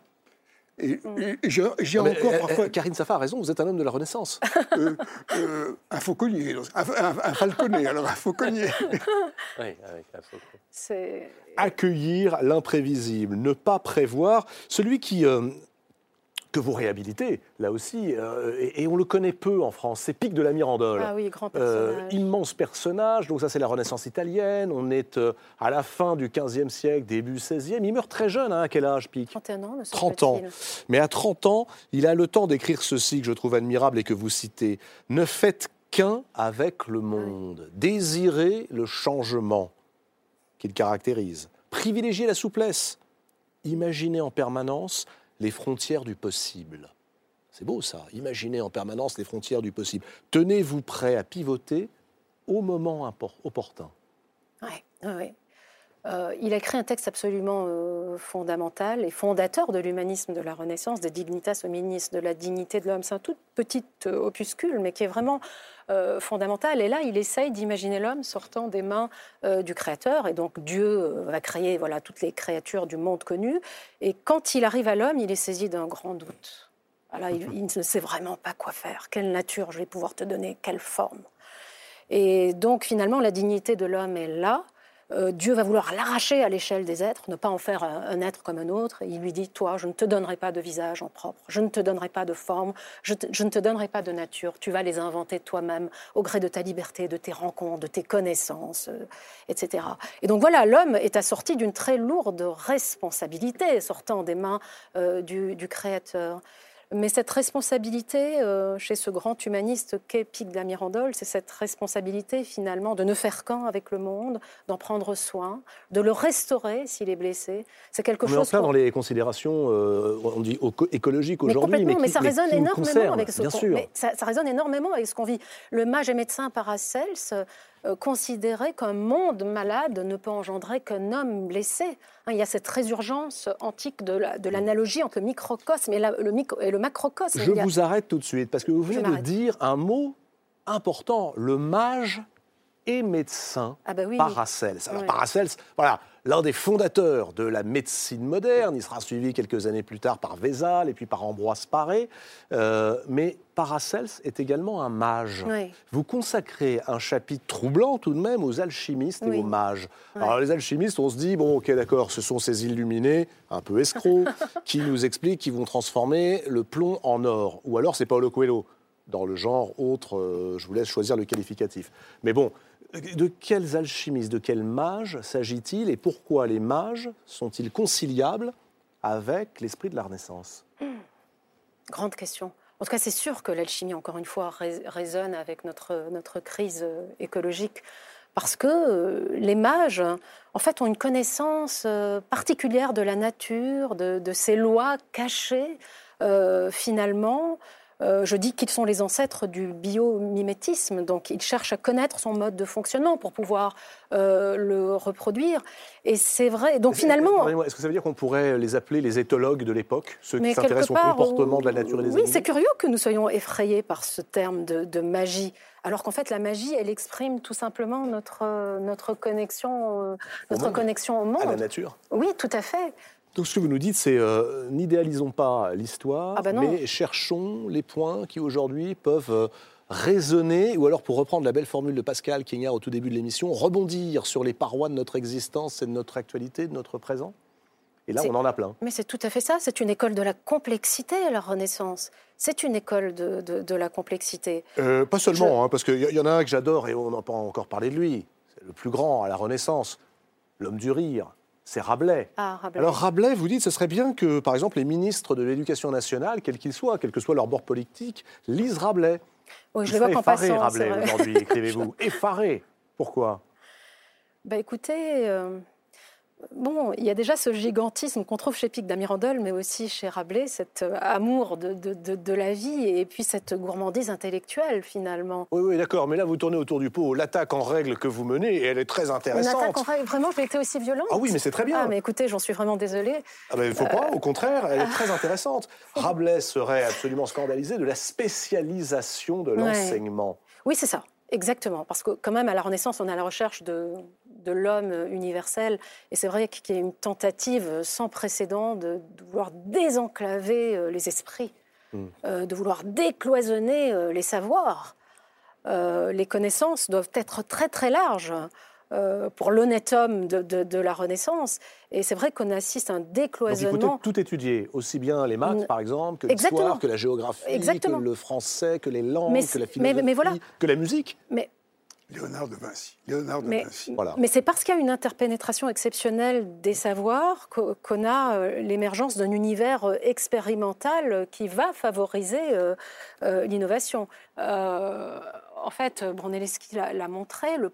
Et, Mm. et j'ai encore euh, parfois euh, Karine Safa a raison, vous êtes un homme de la Renaissance. euh, euh, un fauconnier, donc, un, un- un falconnet, alors un fauconnier. Oui, avec photo. c'est Accueillir l'imprévisible, ne pas prévoir. Celui qui. Que vous réhabilitez, là aussi, euh, et, et on le connaît peu en France, c'est Pic de la Mirandole. ah oui, grand Euh, immense personnage, donc ça c'est la Renaissance italienne, on est euh, à la fin du 15e siècle, début 16e, il meurt très jeune, hein, à quel âge Pic? 31 ans, me 30 ans. Mais à 30 ans, il a le temps d'écrire ceci que je trouve admirable et que vous citez. Ne faites qu'un avec le monde. Désirez le changement qu'il caractérise. Privilégiez la souplesse. Imaginez en permanence les frontières du possible. C'est beau ça. Imaginez en permanence les frontières du possible. Tenez-vous prêt à pivoter au moment opportun. Ouais, ouais. Euh, il a écrit un texte absolument euh, fondamental et fondateur de l'humanisme de la Renaissance, de Dignitas Hominis, de la dignité de l'homme. C'est un tout petit euh, opuscule, mais qui est vraiment fondamental. Et là, il essaye d'imaginer l'homme sortant des mains du Créateur. Et donc, Dieu va créer voilà, toutes les créatures du monde connu. Et quand il arrive à l'homme, il est saisi d'un grand doute. Voilà, il, il ne sait vraiment pas quoi faire. Quelle nature je vais pouvoir te donner? Quelle forme? Et donc, finalement, la dignité de l'homme est là. Euh, Dieu va vouloir l'arracher à l'échelle des êtres, ne pas en faire un, être comme un autre. Il lui dit, toi, je ne te donnerai pas de visage en propre, je ne te donnerai pas de forme, je, ne te donnerai pas de nature. Tu vas les inventer toi-même au gré de ta liberté, de tes rencontres, de tes connaissances, euh, etc. Et donc voilà, l'homme est assorti d'une très lourde responsabilité sortant des mains euh, du Créateur. Mais cette responsabilité, euh, chez ce grand humaniste qu'est Pic de la Mirandole, c'est cette responsabilité finalement de ne faire qu'un avec le monde, d'en prendre soin, de le restaurer s'il est blessé. C'est quelque On est en chose. plein dans les considérations, euh, on dit éco- écologiques mais aujourd'hui, complètement, mais, qui- ça résonne énormément avec ce qu'on- mais ça, ça résonne énormément avec ce qu'on vit. Le mage et médecin Paracels euh, considérait qu'un monde malade ne peut engendrer qu'un homme blessé. Hein, il y a cette résurgence antique de la- de l'analogie entre le microcosme et, la- le, micro- et le macrocosme. Je a- vous arrête tout de suite parce que vous venez de dire un mot important, le mage et médecin Ah bah oui. Paracels. Alors. Paracels, voilà, l'un des fondateurs de la médecine moderne, il sera suivi quelques années plus tard par Vézal et puis par Ambroise Paré, Euh, mais Paracels est également un mage. Oui. Vous consacrez un chapitre troublant tout de même aux alchimistes et aux mages. Alors les alchimistes, on se dit, bon ok d'accord, ce sont ces illuminés, un peu escrocs, qui nous expliquent qu'ils vont transformer le plomb en or. Ou alors c'est Paulo Coelho, dans le genre autre, euh, je vous laisse choisir le qualificatif. Mais bon, de quels alchimistes, de quels mages s'agit-il et pourquoi les mages sont-ils conciliables avec l'esprit de la Renaissance? Grande question. En tout cas, c'est sûr que l'alchimie, encore une fois, rés- résonne avec notre, notre crise euh, écologique. Parce que euh, les mages, en fait, ont une connaissance euh, particulière de la nature, de, de ces lois cachées, finalement, Euh, je dis qu'ils sont les ancêtres du biomimétisme, donc ils cherchent à connaître son mode de fonctionnement pour pouvoir euh, le reproduire. Et c'est vrai. Donc finalement, est-ce que ça veut dire qu'on pourrait les appeler les éthologues de l'époque, ceux qui s'intéressent au comportement de la nature et des oui, animaux? Oui, c'est curieux que nous soyons effrayés par ce terme de, magie, alors qu'en fait la magie, elle exprime tout simplement notre notre connexion, euh, notre connexion au monde, à la nature. Oui, tout à fait. Donc ce que vous nous dites, c'est euh, n'idéalisons pas l'histoire, ah bah mais cherchons les points qui aujourd'hui peuvent euh, raisonner, ou alors pour reprendre la belle formule de Pascal Quignard au tout début de l'émission, rebondir sur les parois de notre existence et de notre actualité, de notre présent. Et là, on en a plein. Mais c'est tout à fait ça. C'est une école de la complexité, la Renaissance. C'est une école de, la complexité. Euh, pas seulement, hein, parce qu'il y, y, en a un que j'adore et on n'a pas encore parlé de lui. C'est le plus grand à la Renaissance, l'homme du rire c'est ah, Rabelais. Alors Rabelais, vous dites, ce serait bien que, par exemple, les ministres de l'Éducation nationale, quels qu'ils soient, quel que soit leur bord politique, lisent Rabelais. Oui, je le vois qu'en passant. Rabelais aujourd'hui, écrivez-vous. effaré. Pourquoi? Bah, Écoutez, euh, Bon, il y a déjà ce gigantisme qu'on trouve chez Pic d'Amirandel, mais aussi chez Rabelais, cet euh, amour de, de, la vie et puis cette gourmandise intellectuelle finalement. Oui, oui, d'accord, mais là vous tournez autour du pot. L'attaque en règle que vous menez, elle est très intéressante. Une attaque en règle, vraiment, j'ai été aussi violente. Ah oui, mais c'est très bien. Ah, mais écoutez, j'en suis vraiment désolée. Ah ben, il faut pas, au contraire, elle est très intéressante. Rabelais serait absolument scandalisé de la spécialisation de l'enseignement. Oui, c'est ça. Exactement, parce que quand même à la Renaissance, on est à la recherche de, de l'homme universel, et c'est vrai qu'il y a une tentative sans précédent de, vouloir désenclaver euh, les esprits, euh, de vouloir décloisonner euh, les savoirs. les connaissances doivent être très très larges. pour l'honnête homme de, la Renaissance. Et c'est vrai qu'on assiste à un décloisonnement. Donc il faut tout étudier, aussi bien les maths, par exemple, que l'histoire, que la géographie, que le français, que les langues, que la philosophie, que la musique. Mais Léonard de Vinci. Léonard de mais, Vinci. Voilà. mais c'est parce qu'il y a une interpénétration exceptionnelle des savoirs qu'on a euh, l'émergence d'un univers euh, expérimental qui va favoriser euh, l'innovation. en fait, Brunelleschi l'a montré, le,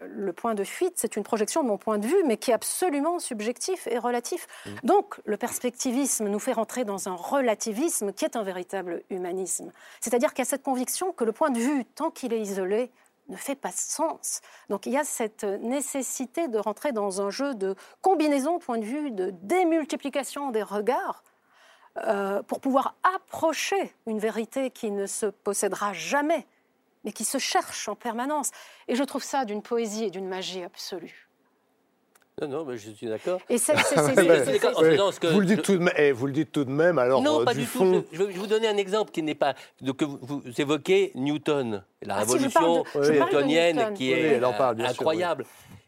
le, point de fuite, c'est une projection de mon point de vue, mais qui est absolument subjectif et relatif. Mmh. Donc, le perspectivisme nous fait rentrer dans un relativisme qui est un véritable humanisme. C'est-à-dire qu'il y a cette conviction que le point de vue, tant qu'il est isolé, ne fait pas sens. Donc il y a cette nécessité de rentrer dans un jeu de combinaison, point de vue, de démultiplication des regards, euh, pour pouvoir approcher une vérité qui ne se possédera jamais, mais qui se cherche en permanence. Et je trouve ça d'une poésie et d'une magie absolue. Non, non, mais je suis d'accord. Et c'est, vous, le dites tout de même, eh, vous le dites tout de même, alors Non, euh, pas du, tout. Je, vais vous donner un exemple qui n'est pas... que vous, évoquez Newton, la ah, révolution newtonienne qui est incroyable.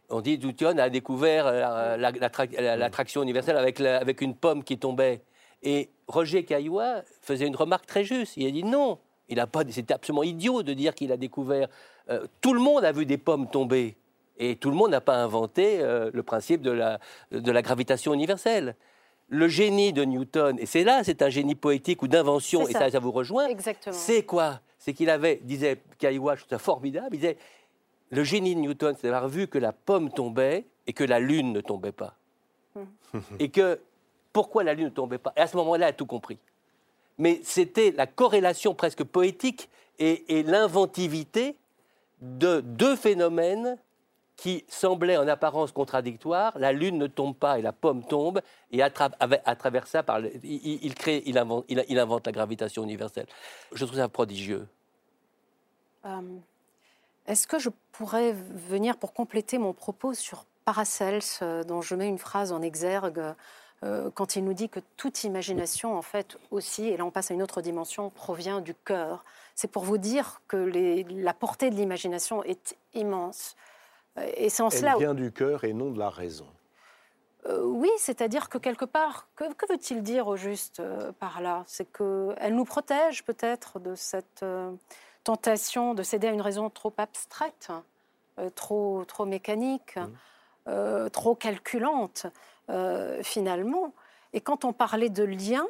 On dit Newton a découvert euh, l'attraction universelle avec, avec une pomme qui tombait. Et Roger Caillois faisait une remarque très juste. Il a dit non, il a pas. C'était absolument idiot de dire qu'il a découvert. Euh, tout le monde a vu des pommes tomber. Et tout le monde n'a pas inventé euh, le principe de la, de la gravitation universelle. Le génie de Newton, et c'est là, c'est un génie poétique ou d'invention, et ça, ça vous rejoint. C'est quoi? C'est qu'il avait, disait Caillois, je trouve ça formidable, il disait le génie de Newton, c'est d'avoir vu que la pomme tombait et que la lune ne tombait pas. Hmm. et que pourquoi la lune ne tombait pas? Et à ce moment-là, il a tout compris. Mais c'était la corrélation presque poétique et, et l'inventivité de deux phénomènes qui semblait en apparence contradictoire. La lune ne tombe pas et la pomme tombe, et à, travers ça, il, crée, il invente, il, invente, la gravitation universelle. Je trouve ça prodigieux. Euh, est-ce que je pourrais venir pour compléter mon propos sur Paracels, euh, dont je mets une phrase en exergue euh, quand il nous dit que toute imagination, en fait, aussi, et là on passe à une autre dimension, provient du cœur. C'est pour vous dire que la portée de l'imagination est immense. Et c'est en Elle cela. vient du cœur et non de la raison. Euh, oui, c'est-à-dire que quelque part, que, veut-il dire au juste euh, par là? C'est qu'elle nous protège peut-être de cette euh, tentation de céder à une raison trop abstraite, trop, trop mécanique, mmh. trop calculante, finalement. Et quand on parlait de lien,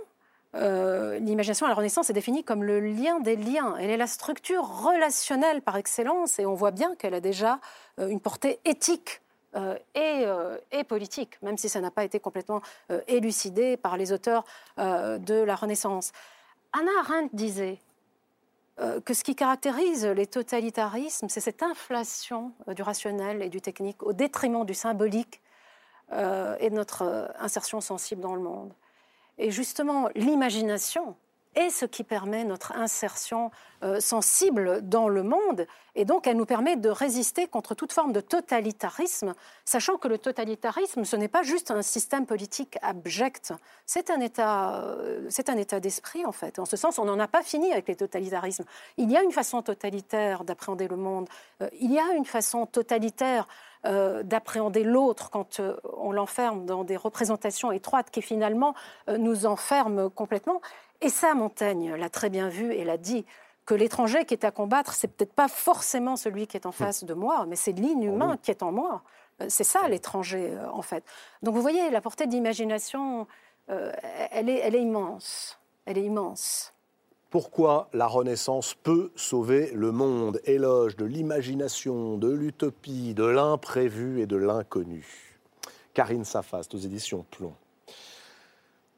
euh, l'imagination à la Renaissance est définie comme le lien des liens. Elle est la structure relationnelle par excellence et on voit bien qu'elle a déjà euh, une portée éthique euh, et, politique, même si ça n'a pas été complètement élucidé par les auteurs de la Renaissance. Anna Arendt disait que ce qui caractérise les totalitarismes, c'est cette inflation du rationnel et du technique au détriment du symbolique et de notre insertion sensible dans le monde. Et justement, l'imagination, est ce qui permet notre insertion euh, sensible dans le monde. Et donc, elle nous permet de résister contre toute forme de totalitarisme, sachant que le totalitarisme, ce n'est pas juste un système politique abject, c'est un état, euh, c'est un état d'esprit, en fait. En ce sens, on n'en a pas fini avec les totalitarismes. Il y a une façon totalitaire d'appréhender le monde. Euh, il y a une façon totalitaire d'appréhender l'autre quand on l'enferme dans des représentations étroites qui finalement nous enferment complètement. Et ça, Montaigne l'a très bien vu et l'a dit que l'étranger qui est à combattre, c'est peut-être pas forcément celui qui est en hmm. face de moi, mais c'est l'inhumain qui est en moi. Euh, c'est ça l'étranger, euh, en fait. Donc vous voyez, la portée d'imagination, euh, elle, est, elle est immense. Elle est immense. Pourquoi la Renaissance peut sauver le monde Éloge de l'imagination, de l'utopie, de l'imprévu et de l'inconnu. Karine Safast aux éditions Plomb.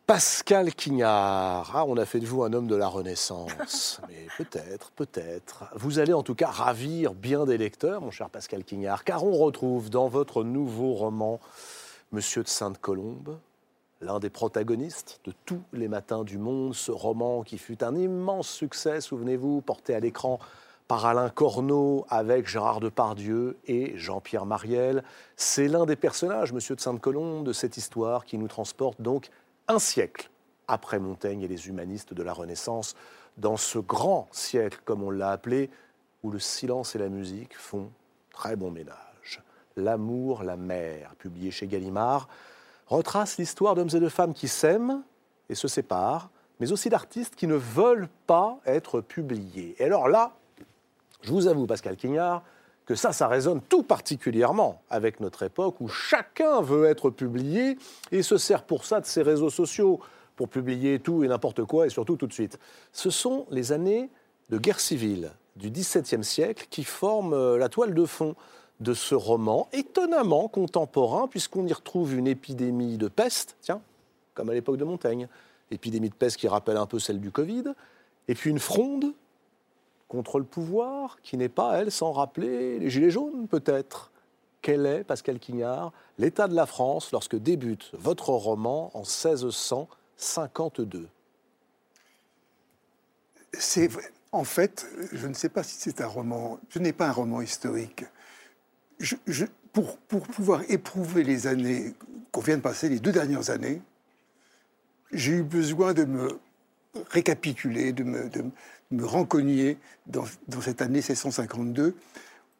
Pascal Quignard. Ah, on a fait de vous un homme de la Renaissance. Mais peut-être, peut-être. Vous allez en tout cas ravir bien des lecteurs, mon cher Pascal Quignard, car on retrouve dans votre nouveau roman Monsieur de Sainte-Colombe, l'un des protagonistes de tous les matins du monde, ce roman qui fut un immense succès, souvenez-vous, porté à l'écran par Alain Corneau avec Gérard Depardieu et Jean-Pierre Mariel. C'est l'un des personnages, Monsieur de Sainte-Colombe, de cette histoire qui nous transporte donc un siècle après Montaigne et les humanistes de la Renaissance, dans ce grand siècle, comme on l'a appelé, où le silence et la musique font très bon ménage. L'amour, la mer, publié chez Gallimard, retrace l'histoire d'hommes et de femmes qui s'aiment et se séparent, mais aussi d'artistes qui ne veulent pas être publiés. Et alors là, je vous avoue, Pascal Quignard, que ça, ça résonne tout particulièrement avec notre époque où chacun veut être publié et se sert pour ça de ses réseaux sociaux, pour publier tout et n'importe quoi et surtout tout de suite. Ce sont les années de guerre civile du XVIIe siècle qui forment euh, la toile de fond de ce roman, étonnamment contemporain, puisqu'on y retrouve une épidémie de peste, tiens, comme à l'époque de Montaigne, épidémie de peste qui rappelle un peu celle du Covid, et puis une fronde contre le pouvoir, qui n'est pas, elle, sans rappeler les Gilets jaunes, peut-être. Quel est, Pascal Quignard, l'état de la France lorsque débute votre roman en 1652 C'est En fait, je ne sais pas si c'est un roman. Ce n'est pas un roman historique. Pour, pouvoir éprouver les années qu'on vient de passer, les deux dernières années, j'ai eu besoin de me récapituler, de me, de, dans, cette année 1652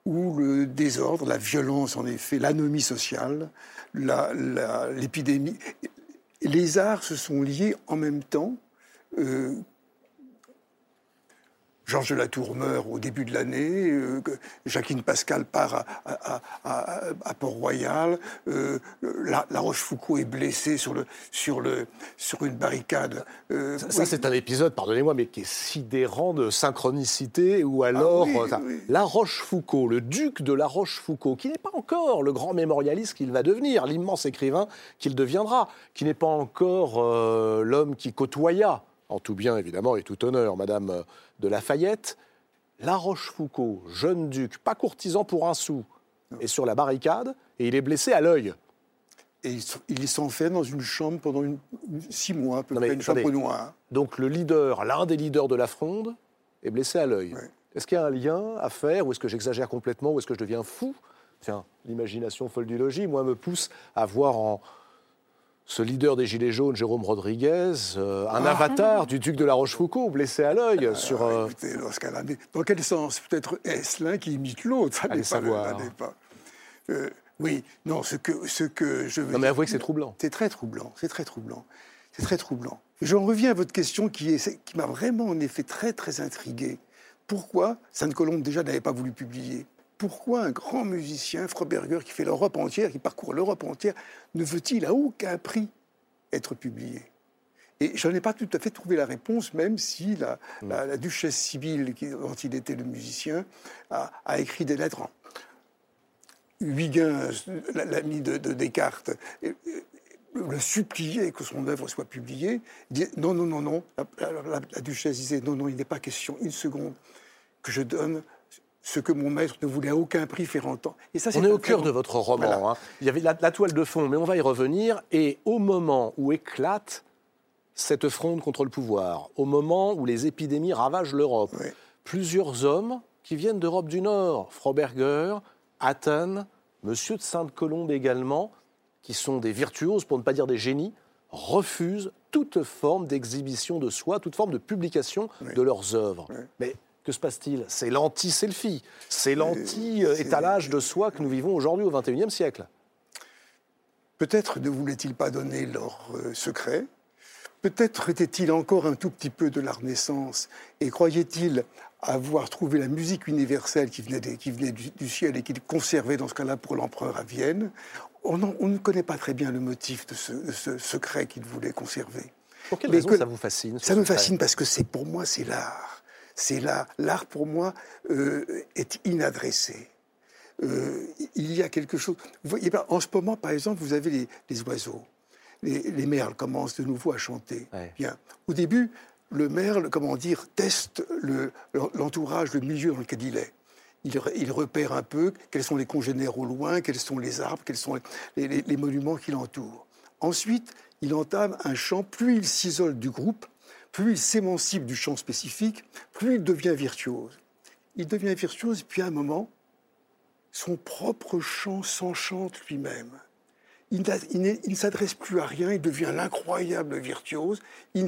où le désordre, la violence en effet, l'anomie sociale, l'épidémie, les arts se sont liés en même temps. Euh, Georges de la Tour meurt au début de l'année, euh, Jacqueline Pascal part à, Port-Royal, euh, la, Rochefoucauld est blessée sur, le, sur, le, sur une barricade. Euh, ça, c'est un épisode, pardonnez-moi, mais qui est sidérant de synchronicité, ou ah alors La Rochefoucauld, le duc de la Rochefoucauld, qui n'est pas encore le grand mémorialiste qu'il va devenir, l'immense écrivain qu'il deviendra, qui n'est pas encore l'homme qui côtoya en tout bien évidemment et tout honneur, Madame de Lafayette, La Rochefoucauld, jeune duc, pas courtisan pour un sou, est sur la barricade et il est blessé à l'œil. Et il s'enferme dans une chambre pendant six mois, à peu près, une chambre noire. Donc le leader, l'un des leaders de la fronde, est blessé à l'œil. Est-ce qu'il y a un lien à faire, ou est-ce que j'exagère complètement, ou est-ce que je deviens fou? Tiens, l'imagination folle du logis, moi, me pousse à voir en, ce leader des Gilets jaunes, Jérôme Rodriguez, euh, un ah. avatar du duc de la Rochefoucauld, blessé à l'œil. Euh, sur, euh, écoutez, dans, quel sens? Peut-être est-ce l'un qui imite l'autre? Ça n'est pas. pas. oui, non, ce que, ce que je veux. Non, mais avouez que c'est troublant. C'est très troublant, c'est très troublant. C'est très troublant. J'en reviens à votre question qui, est, qui m'a vraiment, en effet, très, très intrigué. Pourquoi Sainte-Colombe, déjà, n'avait pas voulu publier pourquoi un grand musicien, Froberger, qui fait l'Europe entière, qui parcourt l'Europe entière, ne veut-il à aucun prix être publié? Et je n'ai pas tout à fait trouvé la réponse, même si la, mm. duchesse Sibylle, dont il était le musicien, a, écrit des lettres. En... Huygens, l'ami de, Descartes, le supplier que son œuvre soit publiée. Il dit non, non, non, non. La- la duchesse disait non, non, il n'est pas question une seconde que je donne ce que mon maître ne voulait à aucun prix faire entendre. Et ça, On est au cœur de votre roman. Voilà. hein. Il y avait la, la toile de fond, mais on va y revenir. Et au moment où éclate cette fronde contre le pouvoir, au moment où les épidémies ravagent l'Europe, Oui. plusieurs hommes qui viennent d'Europe du Nord, Froberger, Athènes, Monsieur de Sainte-Colombe également, qui sont des virtuoses, pour ne pas dire des génies, refusent toute forme d'exhibition de soi, toute forme de publication Oui. de leurs œuvres. Oui. Mais que se passe-t-il C'est l'anti-selfie, c'est l'anti-étalage de soi que nous vivons aujourd'hui au XXIe siècle. Peut-être ne voulaient-ils pas donner leur euh, secret. Peut-être était-il encore un tout petit peu de la Renaissance et croyait-il avoir trouvé la musique universelle qui venait, qui venait du, du ciel et qu'il conservait dans ce cas-là pour l'empereur à Vienne? On, en- on ne connaît pas très bien le motif de ce, de ce secret qu'il voulait conserver. Pour quelle Mais raison que- ça vous fascine Ça me fascine parce que c'est pour moi c'est l'art. C'est l'art. L'art pour moi euh, est inadressé. Euh, il y a quelque chose. Vous voyez, en ce moment, par exemple, vous avez les, les oiseaux. Les, les merles commencent de nouveau à chanter. Ouais. Bien. Au début, le merle, comment dire, teste le- l'entourage, le milieu dans lequel il est. Il, re- il repère un peu quels sont les congénères au loin, quels sont les arbres, quels sont les, les- les monuments qui l'entourent. Ensuite, il entame un chant. Plus il s'isole du groupe, plus il s'émancipe du chant spécifique, plus il devient virtuose. Il devient virtuose, puis à un moment, son propre chant s'enchante lui-même. Il, ne s'adresse plus à rien, il devient l'incroyable virtuose. Il-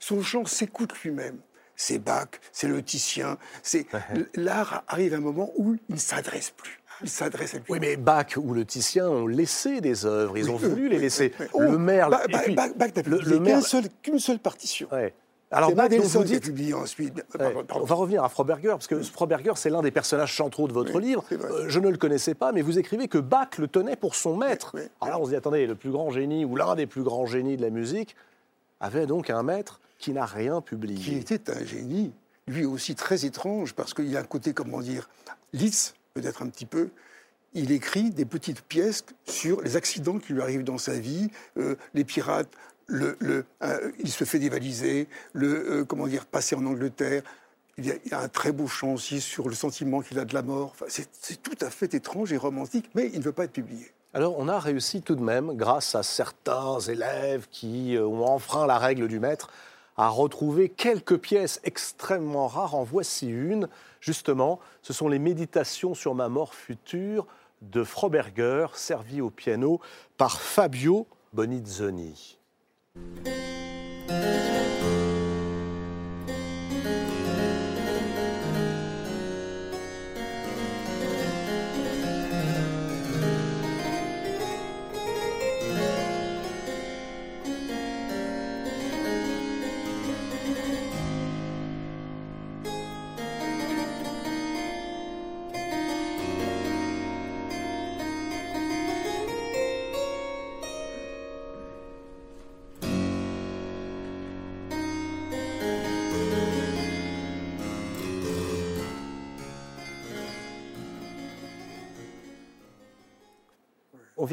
son chant s'écoute lui-même. C'est Bach, c'est le Titien, c'est l'art arrive à un moment où il ne s'adresse plus. Il s'adresse à lui. Oui, mais Bach ou le Titien ont laissé des œuvres, ils ont Oui, voulu oui, les oui, laisser. oui. Oh, Le Merle. Puis- Bach- Bach n'a publié Merle- seul- qu'une seule partition. Ouais. Alors, Bach, donc, vous dites. publié ensuite. Ouais. On va revenir à Froberger, parce que Froberger, c'est l'un des personnages centraux de votre Oui, livre. Euh, je ne le connaissais pas, mais vous écrivez que Bach le tenait pour son maître. Oui, oui. Alors là, on se dit, attendez, le plus grand génie, ou l'un des plus grands génies de la musique, avait donc un maître qui n'a rien publié. qui était un génie, lui aussi très étrange, parce qu'il a un côté, comment dire, lisse, peut-être un petit peu. Il écrit des petites pièces sur les accidents qui lui arrivent dans sa vie, euh, les pirates, euh, il se fait dévaliser, le, euh, comment dire, passer en Angleterre. Il y, a, un très beau chant aussi sur le sentiment qu'il a de la mort. C'est tout à fait étrange et romantique, mais il ne veut pas être publié. Alors, on a réussi tout de même, grâce à certains élèves qui ont enfreint la règle du maître, à retrouver quelques pièces extrêmement rares. En voici une, justement. Ce sont les Méditations sur ma mort future de Froberger, servies au piano par Fabio Bonizzoni.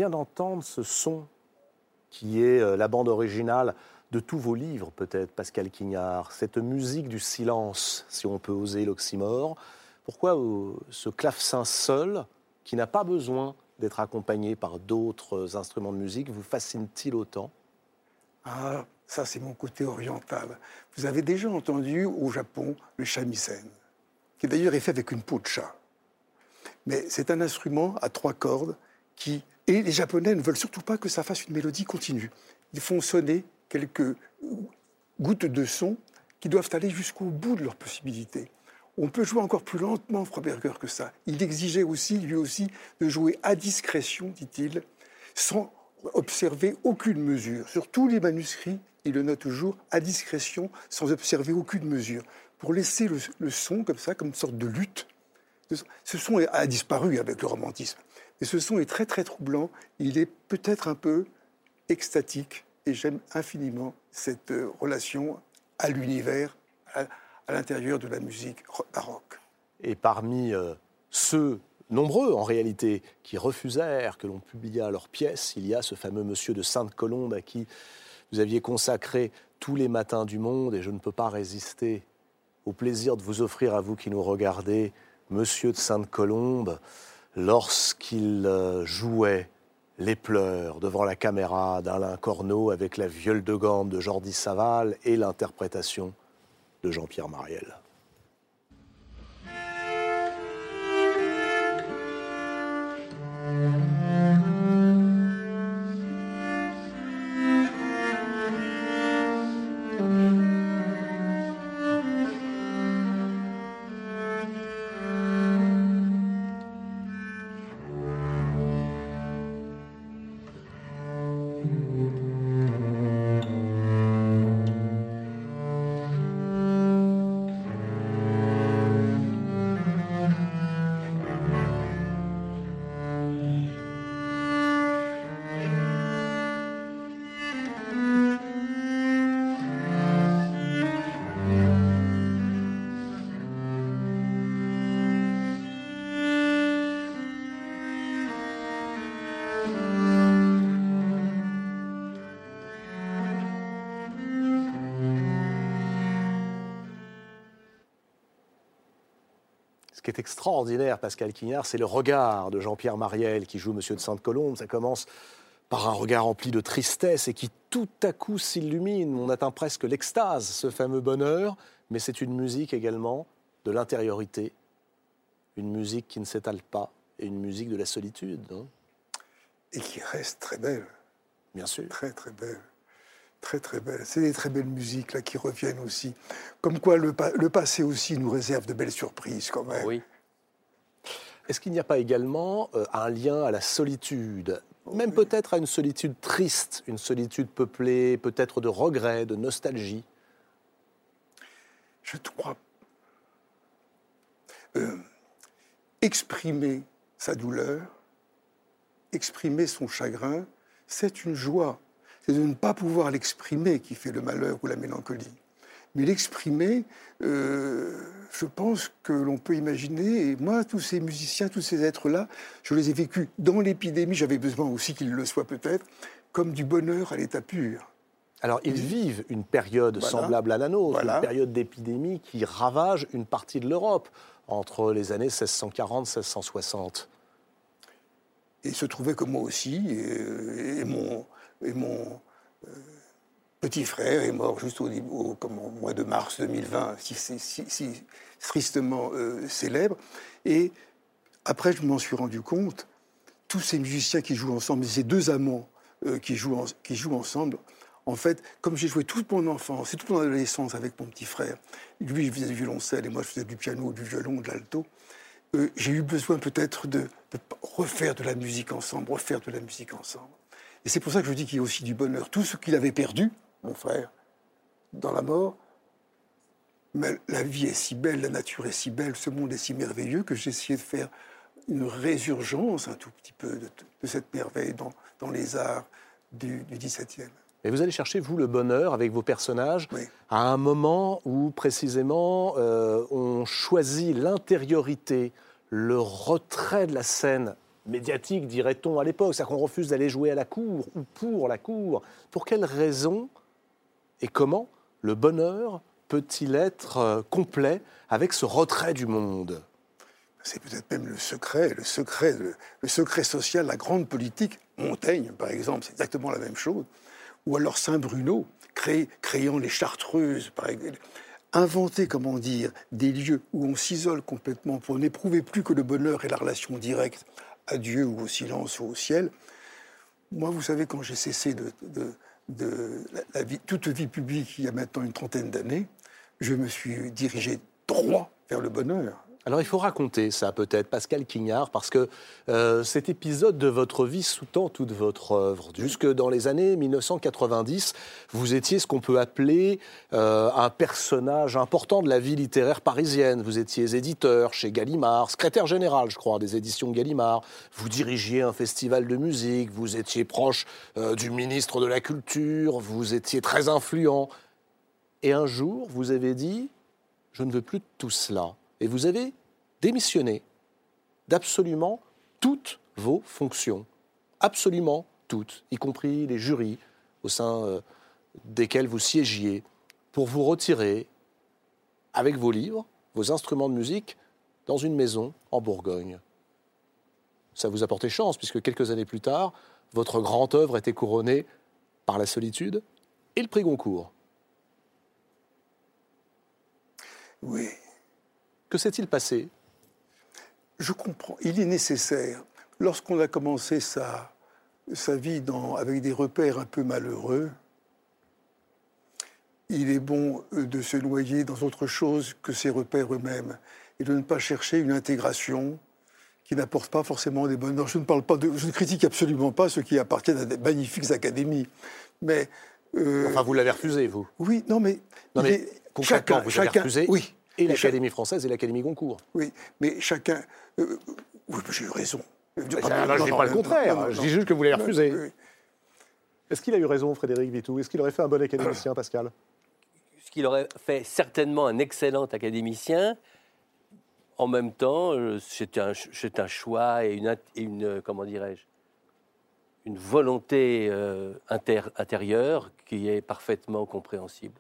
D'entendre ce son qui est euh, la bande originale de tous vos livres, peut-être, Pascal Quignard, cette musique du silence, si on peut oser l'oxymore. Pourquoi euh, ce clavecin seul, qui n'a pas besoin d'être accompagné par d'autres instruments de musique, vous fascine-t-il autant? Ah, ça c'est mon côté oriental. Vous avez déjà entendu au Japon le shamisen, qui d'ailleurs est fait avec une peau de chat. Mais c'est un instrument à trois cordes qui... Et les Japonais ne veulent surtout pas que ça fasse une mélodie continue. Ils font sonner quelques gouttes de son qui doivent aller jusqu'au bout de leurs possibilités. On peut jouer encore plus lentement Froberger que ça. Il exigeait aussi, lui aussi, de jouer à discrétion, dit-il, sans observer aucune mesure. Sur tous les manuscrits, il le note toujours à discrétion, sans observer aucune mesure, pour laisser le, son comme ça, comme une sorte de lutte. Ce son a disparu avec le romantisme, mais ce son est très très troublant. Il est peut-être un peu extatique, et j'aime infiniment cette euh, relation à l'univers, à, l'intérieur de la musique ro- baroque. Et parmi euh, ceux nombreux en réalité, qui refusèrent que l'on publiât leurs pièces. Il y a ce fameux monsieur de Sainte-Colombe à qui vous aviez consacré tous les matins du monde, et je ne peux pas résister au plaisir de vous offrir à vous qui nous regardez, monsieur de Sainte-Colombe, lorsqu'il euh, jouait les pleurs devant la caméra d'Alain Corneau avec la viole de gamme de Jordi Saval et l'interprétation de Jean-Pierre Mariel. Qui est extraordinaire, Pascal Quignard, c'est le regard de Jean-Pierre Mariel qui joue Monsieur de Sainte-Colombe. Ça commence par un regard rempli de tristesse et qui tout à coup s'illumine. On atteint presque l'extase, ce fameux bonheur, mais c'est une musique également de l'intériorité, une musique qui ne s'étale pas et une musique de la solitude. hein. Et qui reste très belle, Bien sûr. très très belle. Très très belle. C'est des très belles musiques là qui reviennent aussi. Comme quoi le, pa- le passé aussi nous réserve de belles surprises quand même. Oui. Est-ce qu'il n'y a pas également euh, un lien à la solitude? Même peut-être à une solitude triste, une solitude peuplée peut-être de regrets, de nostalgie? Je crois. Euh, exprimer sa douleur, exprimer son chagrin, c'est une joie. C'est de ne pas pouvoir l'exprimer qui fait le malheur ou la mélancolie. Mais l'exprimer, euh, je pense que l'on peut imaginer, et moi, tous ces musiciens, tous ces êtres-là, je les ai vécus dans l'épidémie, j'avais besoin aussi qu'ils le soient peut-être, comme du bonheur à l'état pur. Alors, ils vivent une période Voilà. semblable à la nôtre, Voilà. une période d'épidémie qui ravage une partie de l'Europe entre les années 1640 1660. Et il se trouvait que moi aussi, et, et mon, et mon euh, petit frère est mort juste au, au- au mois de mars 2020, si, tristement euh, célèbre. Et après, je m'en suis rendu compte, tous ces musiciens qui jouent ensemble, ces deux amants euh, qui, jouent ensemble, en fait, comme j'ai joué toute mon enfance et toute mon adolescence avec mon petit frère, lui, il faisait du violoncelle et moi, je faisais du piano, du violon, de l'alto, j'ai eu besoin peut-être de refaire de la musique ensemble, refaire de la musique ensemble. Et c'est pour ça que je dis qu'il y a aussi du bonheur. Tout ce qu'il avait perdu, mon frère, dans la mort, mais la vie est si belle, la nature est si belle, ce monde est si merveilleux que j'ai essayé de faire une résurgence un tout petit peu de, de cette merveille dans, dans les arts du, du 17e. Et vous allez chercher, vous, le bonheur avec vos personnages Oui. à un moment où, précisément, euh, on choisit l'intériorité, le retrait de la scène médiatique, dirait-on à l'époque. C'est-à-dire qu'on refuse d'aller jouer à la cour ou pour la cour. Pour quelles raisons et comment le bonheur peut-il être euh, complet avec ce retrait du monde? C'est peut-être même le secret, le secret, le, secret social, la grande politique. Montaigne, par exemple, c'est exactement la même chose. Ou alors Saint-Bruno, créant les Chartreuses. Inventer, comment dire, des lieux où on s'isole complètement pour n'éprouver plus que le bonheur et la relation directe à Dieu ou au silence ou au ciel. Moi, vous savez, quand j'ai cessé de, toute vie publique il y a maintenant une trentaine d'années, je me suis dirigé droit vers le bonheur. Alors il faut raconter ça peut-être, Pascal Quignard, parce que euh, cet épisode de votre vie sous-tend toute votre œuvre. Jusque dans les années 1990, vous étiez ce qu'on peut appeler euh, un personnage important de la vie littéraire parisienne. Vous étiez éditeur chez Gallimard, secrétaire général, je crois, des éditions Gallimard. Vous dirigiez un festival de musique, vous étiez proche euh, du ministre de la Culture, vous étiez très influent. Et un jour, vous avez dit, je ne veux plus tout cela. Et vous avez démissionné d'absolument toutes vos fonctions. Absolument toutes, y compris les jurys au sein euh, desquels vous siégiez, pour vous retirer avec vos livres, vos instruments de musique, dans une maison en Bourgogne. Ça vous a porté chance, puisque quelques années plus tard, votre grande œuvre était couronnée par la solitude et le prix Goncourt. Oui. Que s'est-il passé? Je comprends. Il est nécessaire, lorsqu'on a commencé sa, sa vie dans, avec des repères un peu malheureux, il est bon euh, de se noyer dans autre chose que ses repères eux-mêmes et de ne pas chercher une intégration qui n'apporte pas forcément des bonheurs. Je ne parle pas de, je ne critique absolument pas ceux qui appartiennent à des magnifiques académies, mais euh, enfin, vous l'avez refusé, vous Oui, non, mais, non, mais concrètement, vous avez refusé. Oui. Et l'Académie française et l'Académie Goncourt. Oui, mais chacun. Euh, oui, j'ai eu raison. je ne dis pas le contraire. je dis juste que vous l'avez refusé. Est-ce qu'il a eu raison, Frédéric Vitou? Est-ce qu'il aurait fait un bon académicien, Pascal? Ce qu'il aurait fait certainement un excellent académicien. En même temps, euh, c'est un, un, choix et une, une comment dirais-je, une volonté euh, intérieure qui est parfaitement compréhensible.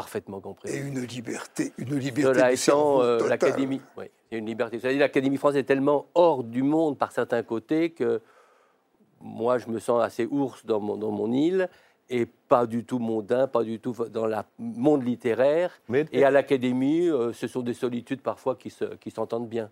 Parfaitement. Et une liberté, une liberté Cela étant, euh, l'Académie, oui, une liberté. L'Académie française est tellement hors du monde par certains côtés que moi, je me sens assez ours dans mon, dans mon île et pas du tout mondain, pas du tout dans le monde littéraire. et à l'Académie, euh, ce sont des solitudes parfois qui s'entendent qui bien.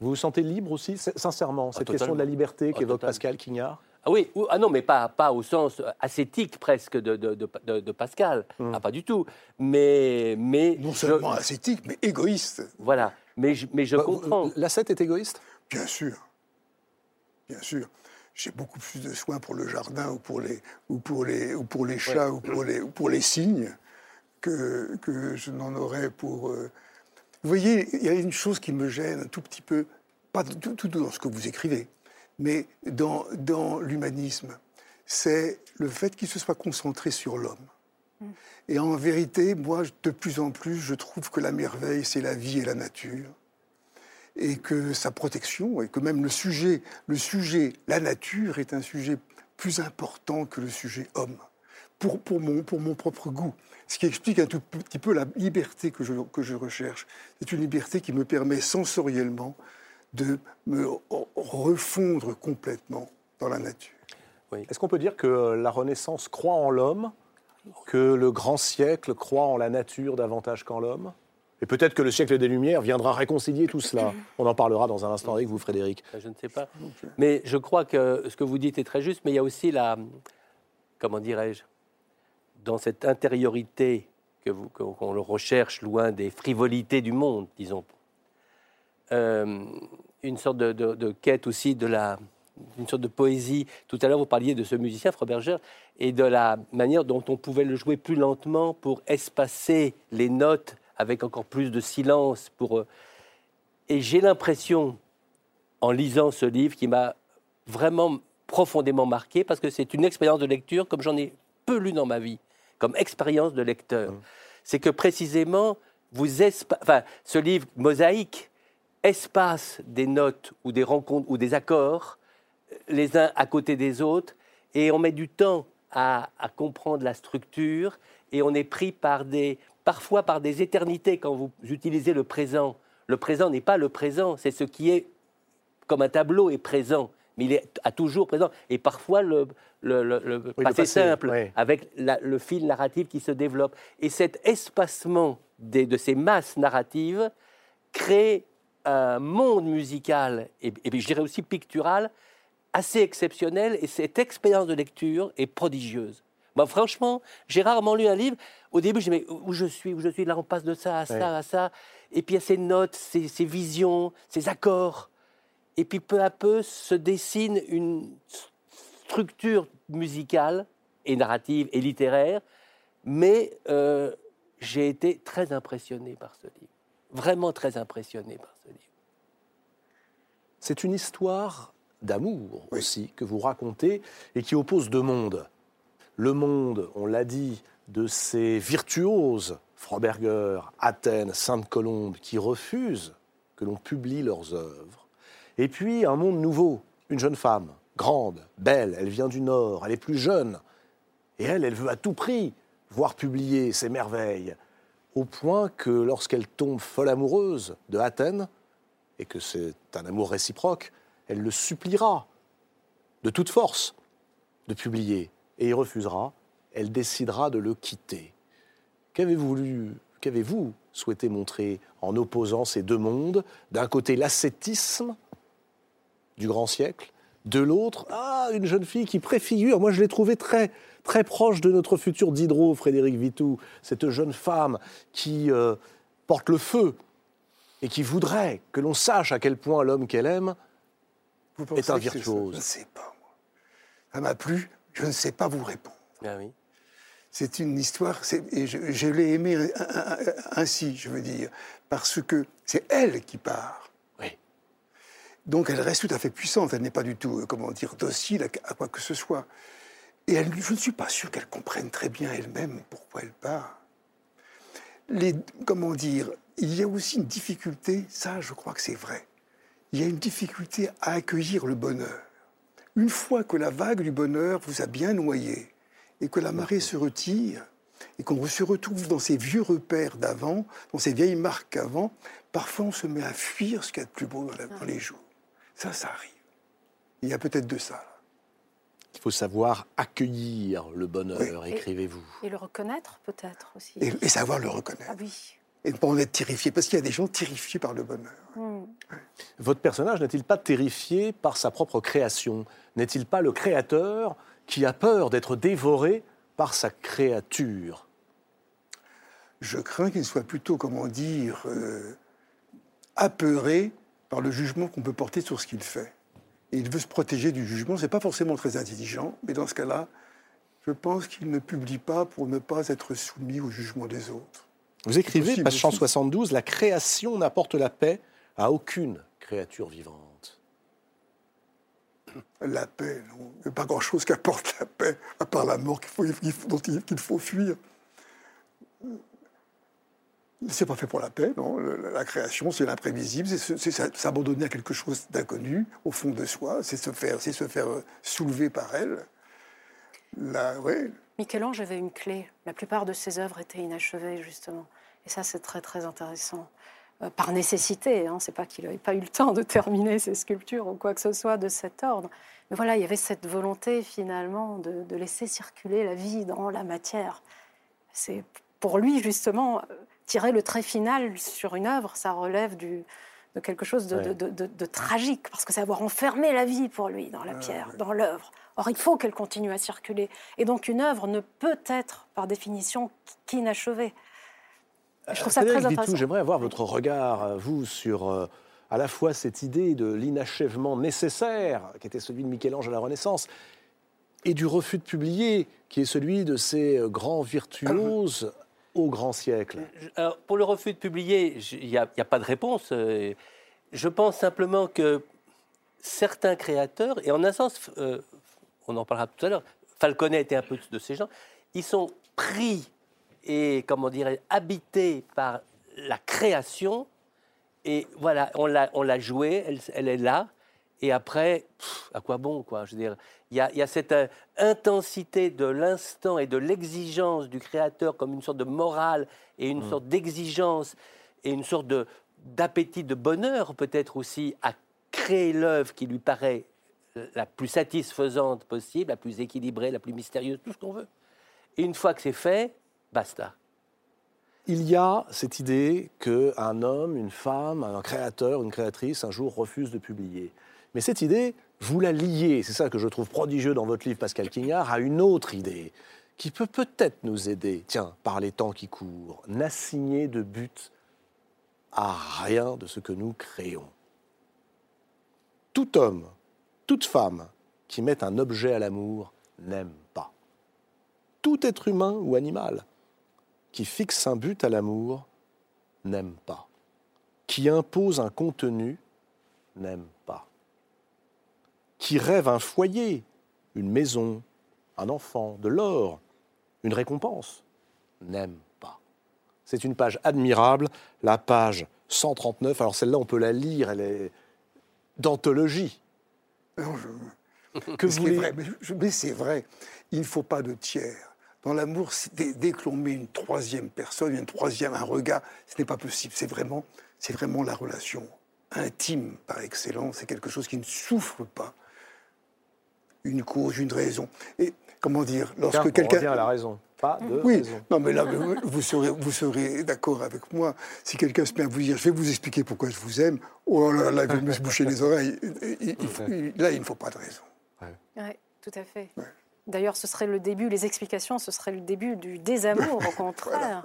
Vous vous sentez libre aussi, sincèrement, ah, cette question de la liberté ah, qu'évoque Pascal Quignard? Ah oui, ah non, mais pas, pas au sens ascétique presque de, de, de, Pascal. Hum. Ah, pas du tout. Mais. mais non seulement ascétique, mais égoïste. Voilà. Mais je, mais je bah, comprends. L'ascète est égoïste? Bien sûr. Bien sûr. J'ai beaucoup plus de soins pour le jardin ou pour les, ou pour les, ou pour les chats ou, pour les, ou pour les cygnes que, que je n'en aurais pour. Euh, vous voyez, il y a une chose qui me gêne un tout petit peu, pas tout, tout dans ce que vous écrivez mais dans, dans l'humanisme, c'est le fait qu'il se soit concentré sur l'homme. Mm. Et en vérité, moi, de plus en plus, je trouve que la merveille, c'est la vie et la nature. Et que sa protection, et que même le sujet, le sujet, la nature, est un sujet plus important que le sujet homme, pour, pour, mon, pour mon propre goût. Ce qui explique un tout petit peu la liberté que je, que je recherche. C'est une liberté qui me permet sensoriellement de me refondre complètement dans la nature. Est-ce qu'on peut dire que la Renaissance croit en l'homme, que le grand siècle croit en la nature davantage qu'en l'homme? Et peut-être que le siècle des Lumières viendra réconcilier tout cela. On en parlera dans un instant avec vous, Frédéric. Je ne sais pas. Mais je crois que ce que vous dites est très juste, mais il y a aussi la. Comment dirais-je Dans cette intériorité que qu'on le recherche loin des frivolités du monde, disons, euh, une sorte de, quête aussi de la, une sorte de poésie. Tout à l'heure, vous parliez de ce musicien, Froberger, et de la manière dont on pouvait le jouer plus lentement pour espacer les notes avec encore plus de silence. Pour, euh, et j'ai l'impression, en lisant ce livre, qui m'a vraiment profondément marqué, parce que c'est une expérience de lecture comme j'en ai peu lu dans ma vie, comme expérience de lecteur. Mmh. C'est que précisément, vous enfin, ce livre mosaïque, espace des notes ou des rencontres ou des accords les uns à côté des autres et on met du temps à, comprendre la structure et on est pris par des parfois par des éternités quand vous utilisez le présent. Le présent n'est pas le présent, c'est ce qui est comme un tableau est présent, mais il est à toujours présent. Et parfois le, le, passé, simple avec le fil narratif qui se développe. Et cet espacement de ces masses narratives crée un monde musical et, je dirais aussi pictural assez exceptionnel et cette expérience de lecture est prodigieuse. Moi, franchement, j'ai rarement lu un livre. Au début, je me disais, où je suis, où je suis, là, on passe de ça à ça à ça. Et puis, il y a ces notes, ces, ces, visions, ces accords. Et puis, peu à peu, se dessine une structure musicale et narrative et littéraire. Mais euh, j'ai été très impressionné par ce livre vraiment très impressionné par. C'est une histoire d'amour aussi que vous racontez et qui oppose deux mondes. Le monde, on l'a dit, de ces virtuoses, Froberger, Athènes, Sainte-Colombe, qui refusent que l'on publie leurs œuvres, Et puis un monde nouveau, une jeune femme, grande, belle, elle vient du Nord, elle est plus jeune. Et elle, elle veut à tout prix voir publier ses merveilles, au point que lorsqu'elle tombe folle amoureuse de Athènes, et que c'est un amour réciproque, elle le suppliera de toute force de publier, et il refusera, elle décidera de le quitter. Qu'avez-vous qu'avez-vous souhaité montrer en opposant ces deux mondes? D'un côté, l'ascétisme du grand siècle, de l'autre, ah, une jeune fille qui préfigure, moi je l'ai trouvée très, très proche de notre futur Diderot, Frédéric Vitou, cette jeune femme qui euh, porte le feu et qui voudrait que l'on sache à quel point l'homme qu'elle aime est un virtuose. Je ne sais pas, moi. Ça m'a plu, je ne sais pas vous répondre. Ah oui. C'est une histoire, et je, je l'ai aimée ainsi, je veux dire, parce que c'est elle qui part. Oui. Donc elle reste tout à fait puissante, elle n'est pas du tout, euh, comment dire, docile à, à quoi que ce soit. Et elle, je ne suis pas sûr qu'elle comprenne très bien elle-même pourquoi elle part. Les, comment dire, il y a aussi une difficulté, ça je crois que c'est vrai, il y a une difficulté à accueillir le bonheur. Une fois que la vague du bonheur vous a bien noyé, et que la marée se retire, et qu'on se retrouve dans ces vieux repères d'avant, dans ces vieilles marques avant, parfois on se met à fuir ce qu'il y a de plus beau dans, la- dans les jours. Ça, ça arrive. Il y a peut-être de ça. Il faut savoir accueillir le bonheur, Oui. écrivez-vous. Et le reconnaître peut-être aussi. Et, et savoir le reconnaître. Ah oui. Et ne pas en être terrifié, parce qu'il y a des gens terrifiés par le bonheur. Hmm. Votre personnage n'est-il pas terrifié par sa propre création? N'est-il pas le créateur qui a peur d'être dévoré par sa créature? Je crains qu'il soit plutôt, comment dire, euh, apeuré par le jugement qu'on peut porter sur ce qu'il fait. Et il veut se protéger du jugement. C'est pas forcément très intelligent, mais dans ce cas-là, je pense qu'il ne publie pas pour ne pas être soumis au jugement des autres. Vous écrivez, possible page aussi. 172, La création n'apporte la paix à aucune créature vivante. La paix, non. Il n'y a pas grand-chose qui apporte la paix, à part la mort qu'il faut, qu'il faut- dont il qu'il faut fuir. C'est pas fait pour la paix, non. La création, c'est l'imprévisible, c'est s'abandonner à quelque chose d'inconnu, au fond de soi, c'est se faire, c'est se faire euh, soulever par elle. Michel-Ange avait une clé. La plupart de ses œuvres étaient inachevées, justement. Et ça, c'est très, très intéressant. Euh, par nécessité, hein. c'est pas qu'il n'avait pas eu le temps de terminer ses sculptures ou quoi que ce soit de cet ordre. Mais voilà, il y avait cette volonté, finalement, de, de laisser circuler la vie dans la matière. C'est pour lui, justement, euh, tirer le trait final sur une œuvre, ça relève du, de quelque chose de, Ouais. de- de- de tragique, parce que c'est avoir enfermé la vie pour lui dans la pierre, dans l'œuvre. Or, il faut qu'elle continue à circuler. Et donc, une œuvre ne peut être, par définition, qu'inachevée. Je trouve ça très Frédéric Vitou, intéressant. j'aimerais avoir votre regard, euh, vous, sur euh, à la fois cette idée de l'inachèvement nécessaire, qui était celui de Michel-Ange à la Renaissance, et du refus de publier, qui est celui de ces euh, grands virtuoses au grand siècle. Pour le refus de publier, il n'y a, pas de réponse. euh, Je pense simplement que certains créateurs, et en un sens, euh, on en parlera tout à l'heure, Falconet était un peu de ces gens, ils sont pris et, comment dirais habités par la création. Et voilà, on l'a, on l'a jouée, elle, elle est là. Et après, pff, à quoi bon, quoi? Je veux dire, il y a, il y a cette euh, intensité de l'instant et de l'exigence du créateur comme une sorte de morale et une sorte d'exigence et une sorte de, d'appétit de bonheur peut-être aussi à créer l'œuvre qui lui paraît la plus satisfaisante possible, la plus équilibrée, la plus mystérieuse, tout ce qu'on veut. Et une fois que c'est fait, basta. Il y a cette idée qu'un homme, une femme, un créateur, une créatrice, un jour refuse de publier. Mais cette idée, vous la liez, c'est ça que je trouve prodigieux dans votre livre, Pascal Quignard, à une autre idée qui peut peut-être nous aider, tiens, par les temps qui courent, n'assigner de but à rien de ce que nous créons. Tout homme, toute femme qui met un objet à l'amour n'aime pas. Tout être humain ou animal qui fixe un but à l'amour n'aime pas. Qui impose un contenu n'aime pas. Qui rêve un foyer, une maison, un enfant, de l'or, une récompense n'aime pas. C'est une page admirable, la page 139. Alors celle-là, on peut la lire, elle est d'anthologie. Non, je- Que vous vrai, mais, je- mais c'est vrai, il ne faut pas de tiers. Dans l'amour, dès, dès que l'on met une troisième personne, une troisième, un regard, ce n'est pas possible. C'est vraiment, c'est vraiment la relation intime par excellence. C'est quelque chose qui ne souffre pas une cause, une raison. Et comment dire, lorsque on quelqu'un revient à la raison. Pas de oui, raison. non, mais là, vous- vous serez, vous serez d'accord avec moi. Si quelqu'un se met à vous dire, je vais vous expliquer pourquoi je vous aime, oh là là, il va me se boucher les oreilles. Il- faut- là, il ne faut pas de raison. Oui, tout à fait. D'ailleurs, ce serait le début, les explications, ce serait le début du désamour, au contraire.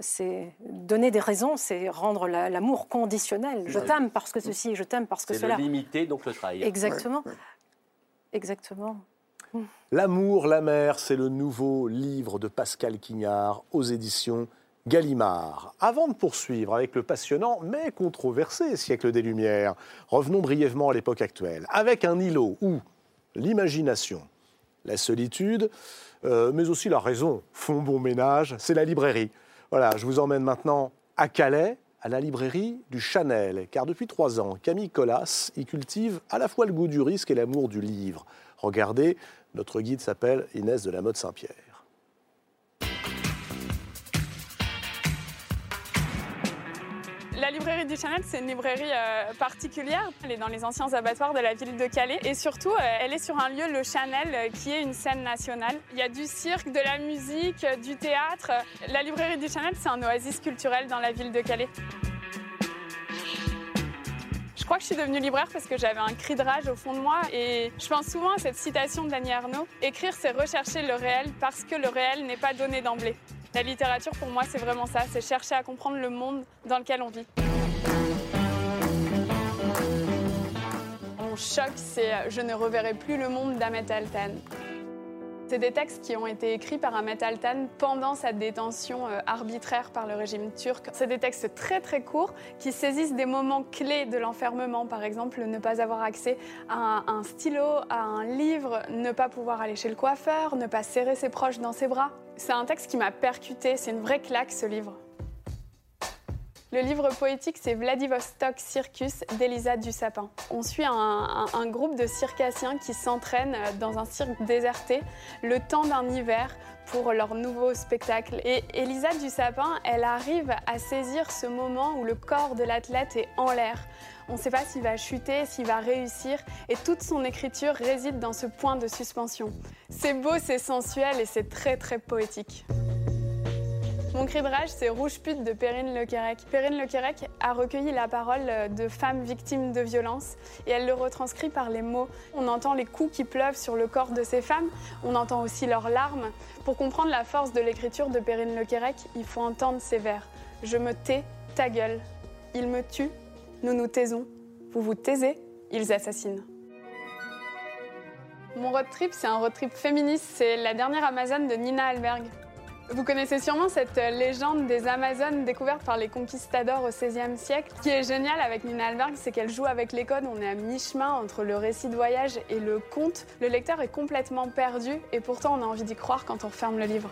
C'est donner des raisons, c'est rendre la- l'amour conditionnel. Je t'aime parce que ceci, je t'aime parce que C'est cela. le limiter, donc le trahir. Exactement. Exactement. L'amour, la mer, c'est le nouveau livre de Pascal Quignard aux éditions Gallimard. Avant de poursuivre avec le passionnant mais controversé siècle des Lumières, revenons brièvement à l'époque actuelle, avec un îlot où l'imagination, la solitude, euh, mais aussi la raison font bon ménage, c'est la librairie. Voilà, je vous emmène maintenant à Calais, à la librairie du Chanel, car depuis trois ans, Camille Collas y cultive à la fois le goût du risque et l'amour du livre. Regardez, notre guide s'appelle Inès de la Mode Saint-Pierre. La librairie du Chanel, c'est une librairie euh, particulière. Elle est dans les anciens abattoirs de la ville de Calais. Et surtout, euh, elle est sur un lieu, le Chanel, euh, qui est une scène nationale. Il y a du cirque, de la musique, du théâtre. La librairie du Chanel, c'est un oasis culturel dans la ville de Calais. Je crois que je suis devenue libraire parce que j'avais un cri de rage au fond de moi et je pense souvent à cette citation de Dany Arnaud. Écrire, c'est rechercher le réel parce que le réel n'est pas donné d'emblée. La littérature, pour moi, c'est vraiment ça, c'est chercher à comprendre le monde dans lequel on vit. Mon choc, c'est euh, Je ne reverrai plus le monde d'Ahmet Altan. C'est des textes qui ont été écrits par Ahmet Altan pendant sa détention euh, arbitraire par le régime turc. C'est des textes très très courts qui saisissent des moments clés de l'enfermement, par exemple ne pas avoir accès à un, un stylo, à un livre, ne pas pouvoir aller chez le coiffeur, ne pas serrer ses proches dans ses bras. C'est un texte qui m'a percuté, c'est une vraie claque ce livre. Le livre poétique, c'est Vladivostok Circus d'Elisa Dussapin. On suit un, groupe de circassiens qui s'entraînent dans un cirque déserté le temps d'un hiver pour leur nouveau spectacle. Et Elisa Dussapin, elle arrive à saisir ce moment où le corps de l'athlète est en l'air. On ne sait pas s'il va chuter, s'il va réussir, et toute son écriture réside dans ce point de suspension. C'est beau, c'est sensuel et c'est très très poétique. Mon cri de rage, c'est Rouge pute de Perrine Lequerec. Perrine Lequerec a recueilli la parole de femmes victimes de violences et elle le retranscrit par les mots. On entend les coups qui pleuvent sur le corps de ces femmes, on entend aussi leurs larmes. Pour comprendre la force de l'écriture de Perrine Lequerec, il faut entendre ces vers. Je me tais, ta gueule. Ils me tuent, nous nous taisons. Vous vous taisez, ils assassinent. Mon road trip, c'est un road trip féministe. C'est la dernière Amazone de Nina Alberg. Vous connaissez sûrement cette euh, légende des Amazones découverte par les conquistadors au XVIe siècle. Ce qui est génial avec Nina Alberg, c'est qu'elle joue avec les codes. On est à mi-chemin entre le récit de voyage et le conte. Le lecteur est complètement perdu et pourtant on a envie d'y croire quand on referme le livre.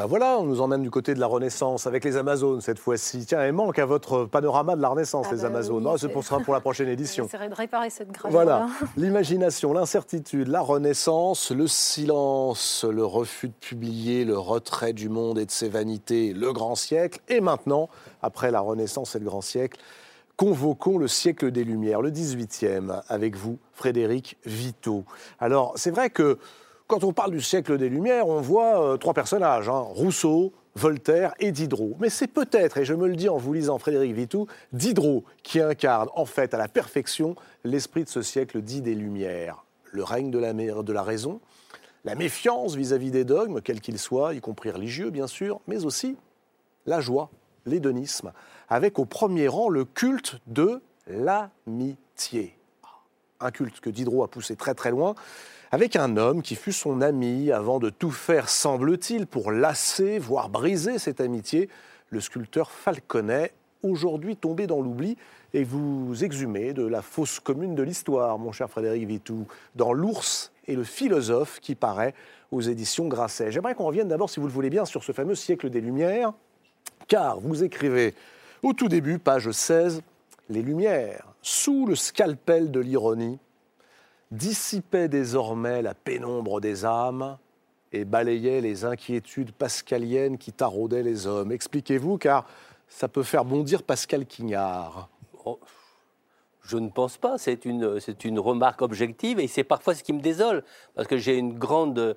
Ben voilà, on nous emmène du côté de la Renaissance avec les Amazones cette fois-ci. Tiens, elles manquent à votre panorama de la Renaissance, Ah les bah Amazones. oui, Ah, ce c'est- sera pour la prochaine édition. J'essaierai de réparer cette gravure. Voilà, l'imagination, l'incertitude, la renaissance, le silence, le refus de publier, le retrait du monde et de ses vanités, le grand siècle. Et maintenant, après la renaissance et le grand siècle, convoquons le siècle des Lumières, le 18e, avec vous, Frédéric Vito. Alors, c'est vrai que quand on parle du siècle des Lumières, on voit euh, trois personnages, hein, Rousseau, Voltaire et Diderot. Mais c'est peut-être, et je me le dis en vous lisant Frédéric Vitou, Diderot qui incarne en fait à la perfection l'esprit de ce siècle dit des Lumières. Le règne de la, mé- de la raison, la méfiance vis-à-vis des dogmes, quels qu'ils soient, y compris religieux bien sûr, mais aussi la joie, l'hédonisme, avec au premier rang le culte de l'amitié. Un culte que Diderot a poussé très très loin, avec un homme qui fut son ami avant de tout faire, semble-t-il, pour lasser, voire briser cette amitié, le sculpteur Falconet, aujourd'hui tombé dans l'oubli, et vous exhumez de la fosse commune de l'histoire, mon cher Frédéric Vitou, dans L'ours et le philosophe qui paraît aux éditions Grasset. J'aimerais qu'on revienne d'abord, si vous le voulez bien, sur ce fameux siècle des Lumières, car vous écrivez Au tout début, page 16, les Lumières, sous le scalpel de l'ironie, dissipaient désormais la pénombre des âmes et balayaient les inquiétudes pascaliennes qui taraudaient les hommes. Expliquez-vous, car ça peut faire bondir Pascal Quignard. Oh, je ne pense pas. C'est une, c'est une remarque objective et c'est parfois ce qui me désole parce que j'ai une grande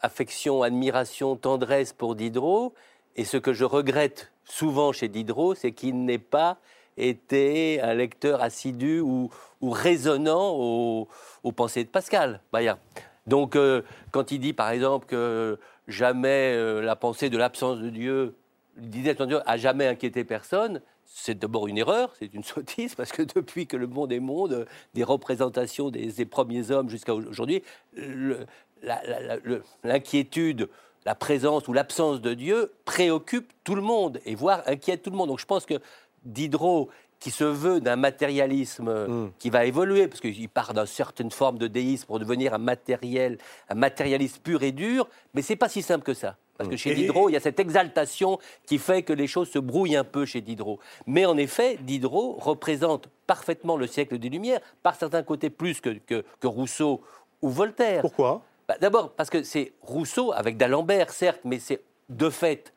affection, admiration, tendresse pour Diderot. Et ce que je regrette souvent chez Diderot, c'est qu'il n'ait pas été un lecteur assidu ou, ou résonnant aux, pensées de Pascal. Donc, euh, quand il dit par exemple que jamais euh, la pensée de l'absence de Dieu, de Dieu a jamais inquiété personne, c'est d'abord une erreur, c'est une sottise, parce que depuis que le monde est monde, des représentations des, des premiers hommes jusqu'à aujourd'hui, l'inquiétude, la, présence ou l'absence de Dieu préoccupe tout le monde, et voire inquiète tout le monde. Donc je pense que Diderot, qui se veut d'un matérialisme mm. qui va évoluer, parce qu'il part d'une certaine forme de déisme pour devenir un matériel, un matérialiste pur et dur, mais c'est pas si simple que ça. Parce que mm. chez Diderot, il y a cette exaltation qui fait que les choses se brouillent un peu chez Diderot. Mais en effet, Diderot représente parfaitement le siècle des Lumières, par certains côtés plus que, que, Rousseau ou Voltaire. Pourquoi? Bah, D'abord parce que c'est Rousseau, avec d'Alembert certes, mais c'est de fait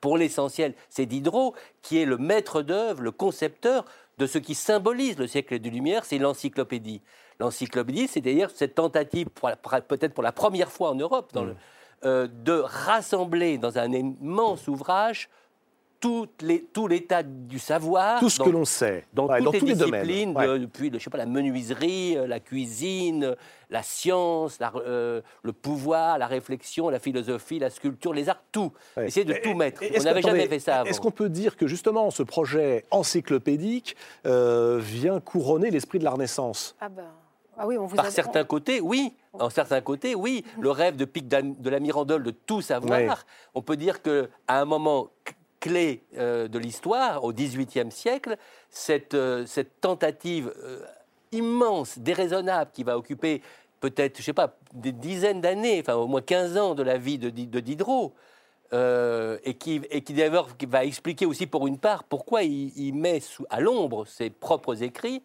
pour l'essentiel, c'est Diderot qui est le maître d'œuvre, le concepteur de ce qui symbolise le siècle des Lumières, c'est l'encyclopédie. L'encyclopédie, c'est d'ailleurs cette tentative, peut-être pour la première fois en Europe, dans mmh. euh, de rassembler dans un immense ouvrage les, tout l'état du savoir. Tout ce que l'on sait. Dans toutes les, disciplines, depuis je sais pas, la menuiserie, euh, la cuisine, la science, euh, le pouvoir, la réflexion, la philosophie, la sculpture, les arts, tout. Essayer de tout mettre. On n'avait jamais fait ça avant. Est-ce qu'on peut dire que justement ce projet encyclopédique euh, vient couronner l'esprit de la Renaissance? Ah ben. Ah oui, on vous Par certains côtés, oui. En certains côtés, oui. Le rêve de Pic de la Mirandole de tout savoir. On peut dire que à un moment clé euh, de l'histoire, au XVIIIe siècle, cette, euh, tentative euh, immense, déraisonnable, qui va occuper peut-être, je sais pas, des dizaines d'années, enfin au moins 15 ans de la vie de, Diderot, et qui, et qui d'ailleurs va expliquer aussi pour une part pourquoi il, met à l'ombre ses propres écrits,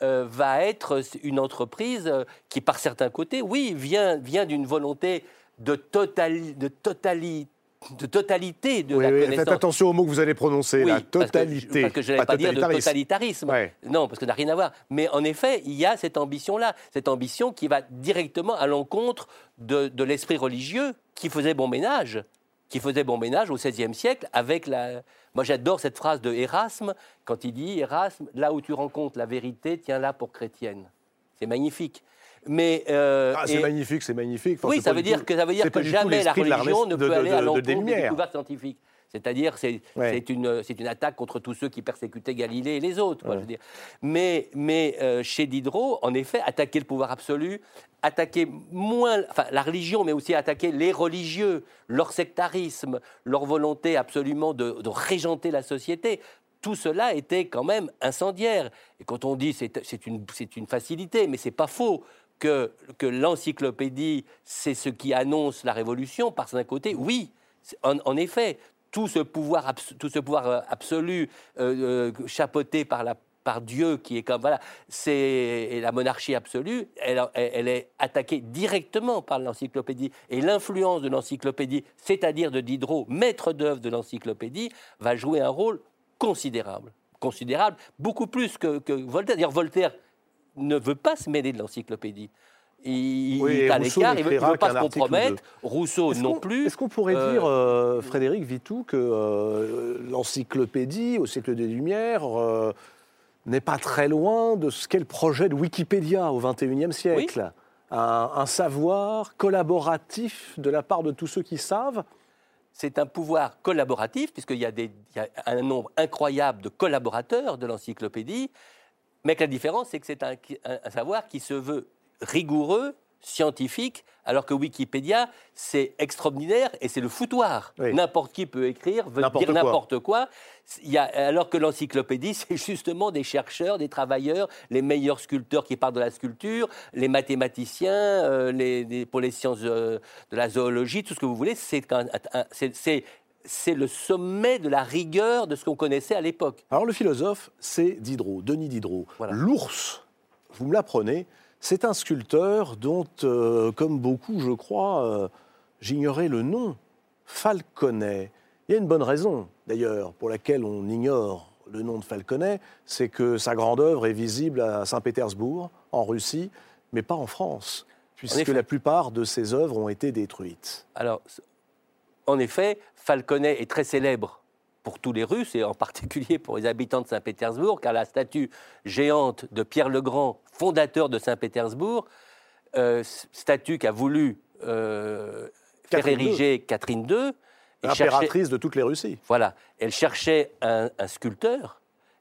va être une entreprise qui, par certains côtés, oui, vient, d'une volonté de, total, de totalité de totalité de la connaissance. Faites attention aux mots que vous allez prononcer, la totalité. Parce que, je n'allais pas, dire de totalitarisme. Non, parce que ça n'a rien à voir. Mais en effet, il y a cette ambition-là, cette ambition qui va directement à l'encontre de, de l'esprit religieux qui faisait bon ménage, qui faisait bon ménage au XVIe siècle avec la. Moi, j'adore cette phrase de Erasme quand il dit Erasme, là où tu rencontres la vérité, tiens-là pour chrétienne. C'est magnifique. Mais euh, ah, c'est magnifique, c'est magnifique. oui, ça veut, dire que, ça veut dire que jamais la religion ne peut aller à l'encontre des découvertes scientifiques. C'est-à-dire, c'est une, une, attaque contre tous ceux qui persécutaient Galilée et les autres. je veux dire. Mais, mais euh, chez Diderot, en effet, attaquer le pouvoir absolu, attaquer moins enfin, la religion, mais aussi attaquer les religieux, leur sectarisme, leur volonté absolument de, de régenter la société, tout cela était quand même incendiaire. Et quand on dit c'est une, une facilité, mais c'est pas faux que, l'encyclopédie, c'est ce qui annonce la révolution, par d'un côté, oui, en, effet, tout ce pouvoir, euh, absolu euh, euh, chapeauté par, Dieu, qui est comme voilà, c'est la monarchie absolue, elle, elle, est attaquée directement par l'encyclopédie. Et l'influence de l'encyclopédie, c'est-à-dire de Diderot, maître d'œuvre de l'encyclopédie, va jouer un rôle considérable. Considérable, beaucoup plus que, que Voltaire. D'ailleurs, Voltaire ne veut pas se mêler de l'encyclopédie. Il, est à l'écart, il ne veut, pas se compromettre. Rousseau non plus. Est-ce qu'on pourrait euh, dire, euh, Frédéric Vitou, que euh, l'encyclopédie au siècle des Lumières n'est pas très loin de ce qu'est le projet de Wikipédia au XXIe siècle? Un, savoir collaboratif de la part de tous ceux qui savent? C'est un pouvoir collaboratif, puisqu'il y, y, a un nombre incroyable de collaborateurs de l'encyclopédie, mais que la différence, c'est que c'est un, savoir qui se veut rigoureux, scientifique, alors que Wikipédia, c'est extraordinaire et c'est le foutoir. N'importe qui peut écrire, veut dire n'importe quoi. Il y a, alors que l'encyclopédie, c'est justement des chercheurs, des travailleurs, les meilleurs sculpteurs qui parlent de la sculpture, les mathématiciens, euh, les, pour les sciences euh, de la zoologie, tout ce que vous voulez. C'est c'est le sommet de la rigueur de ce qu'on connaissait à l'époque. Alors le philosophe, c'est Diderot, Denis Diderot. Voilà. L'ours, vous me l'apprenez, c'est un sculpteur dont, euh, comme beaucoup, je crois, euh, j'ignorais le nom, Falconet. Il y a une bonne raison, d'ailleurs, pour laquelle on ignore le nom de Falconet, c'est que sa grande œuvre est visible à Saint-Pétersbourg, en Russie, mais pas en France, puisque la plupart de ses œuvres ont été détruites. Alors, en effet, Falconet est très célèbre pour tous les Russes et en particulier pour les habitants de Saint-Pétersbourg, car la statue géante de Pierre le Grand, fondateur de Saint-Pétersbourg, euh, statue qu'a voulu euh, faire ériger Catherine II, et cherchait- Impératrice de toutes les Russies. Voilà, elle cherchait un, un sculpteur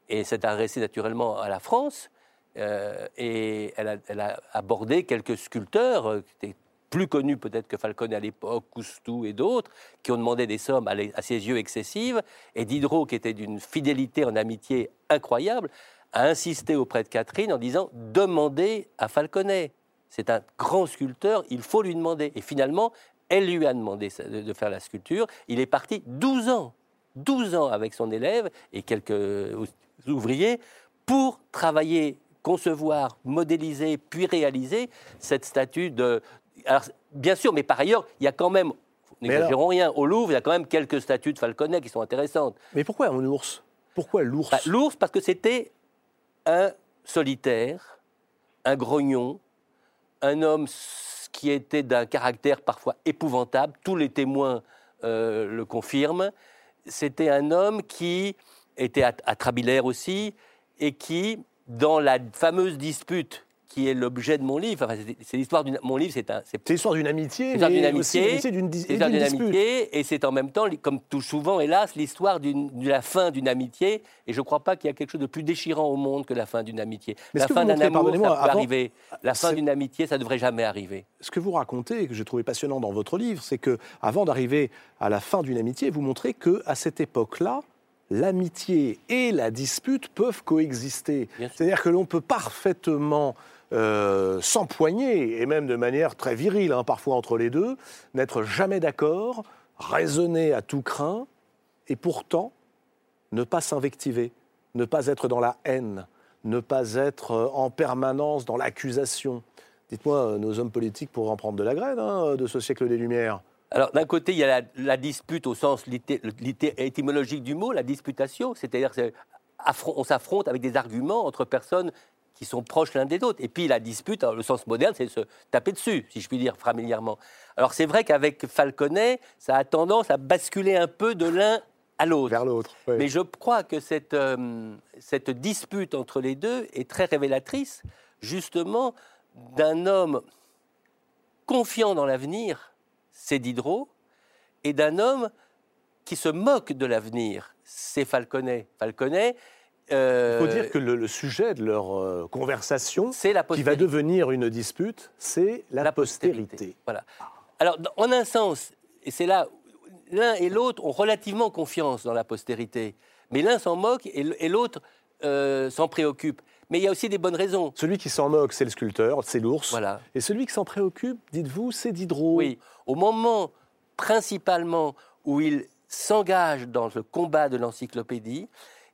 et s'est adressée naturellement à la France. euh, et elle a, elle a abordé quelques sculpteurs qui étaient plus connus peut-être que Falconet à l'époque, Coustou et d'autres, qui ont demandé des sommes à, ses yeux excessives. Et Diderot, qui était d'une fidélité en amitié incroyable, a insisté auprès de Catherine en disant Demandez à Falconet. C'est un grand sculpteur, il faut lui demander. Et finalement, elle lui a demandé de faire la sculpture. Il est parti 12 ans, 12 ans avec son élève et quelques ouvriers pour travailler, concevoir, modéliser, puis réaliser cette statue de. Alors, bien sûr, mais par ailleurs, il y a quand même, n'exagérons rien, au Louvre, il y a quand même quelques statues de Falconet qui sont intéressantes. Mais pourquoi un ours? Pourquoi l'ours? Bah, L'ours, parce que c'était un solitaire, un grognon, un homme qui était d'un caractère parfois épouvantable. Tous les témoins euh, le confirment. C'était un homme qui était Trabillaire aussi et qui, dans la fameuse dispute qui est l'objet de mon livre, enfin, c'est l'histoire d'une. Mon livre, c'est un. c'est C'est l'histoire d'une amitié, l'histoire d'une amitié, c'est l'histoire d'une amitié, et c'est en même temps, comme tout souvent, hélas, l'histoire de la fin d'une amitié. Et je ne crois pas qu'il y a quelque chose de plus déchirant au monde que la fin d'une amitié. Mais la fin d'un amour, ça peut avant- arriver. La fin d'une amitié, ça ne devrait jamais arriver. Ce que vous racontez, et que j'ai trouvé passionnant dans votre livre, c'est que avant d'arriver à la fin d'une amitié, vous montrez que à cette époque-là, l'amitié et la dispute peuvent coexister. C'est-à-dire que l'on peut parfaitement euh, s'empoigner, et même de manière très virile, hein, parfois entre les deux, n'être jamais d'accord, raisonner à tout craint, et pourtant ne pas s'invectiver, ne pas être dans la haine, ne pas être euh, en permanence dans l'accusation. Dites-moi, euh, nos hommes politiques pourraient en prendre de la graine hein, de ce siècle des Lumières. Alors, d'un côté, il y a la, dispute au sens litté- étymologique du mot, la disputation, c'est-à-dire qu'on s'affronte avec des arguments entre personnes qui sont proches l'un des autres. Et puis la dispute, dans le sens moderne, c'est se taper dessus, si je puis dire familièrement. Alors c'est vrai qu'avec Falconet, ça a tendance à basculer un peu de l'un à l'autre. Vers l'autre. oui. Mais je crois que cette, euh, cette dispute entre les deux est très révélatrice, justement, d'un homme confiant dans l'avenir, c'est Diderot, et d'un homme qui se moque de l'avenir, c'est Falconet. Falconet, euh, Il faut dire que le, le sujet de leur euh, conversation, la qui va devenir une dispute, c'est la, La postérité. Voilà. Alors, en un sens, et c'est là, l'un et l'autre ont relativement confiance dans la postérité, mais l'un s'en moque et l'autre euh, s'en préoccupe. Mais il y a aussi des bonnes raisons. Celui qui s'en moque, c'est le sculpteur, c'est l'ours. Voilà. Et celui qui s'en préoccupe, dites-vous, c'est Diderot. Oui, au moment principalement où il s'engage dans le combat de l'encyclopédie,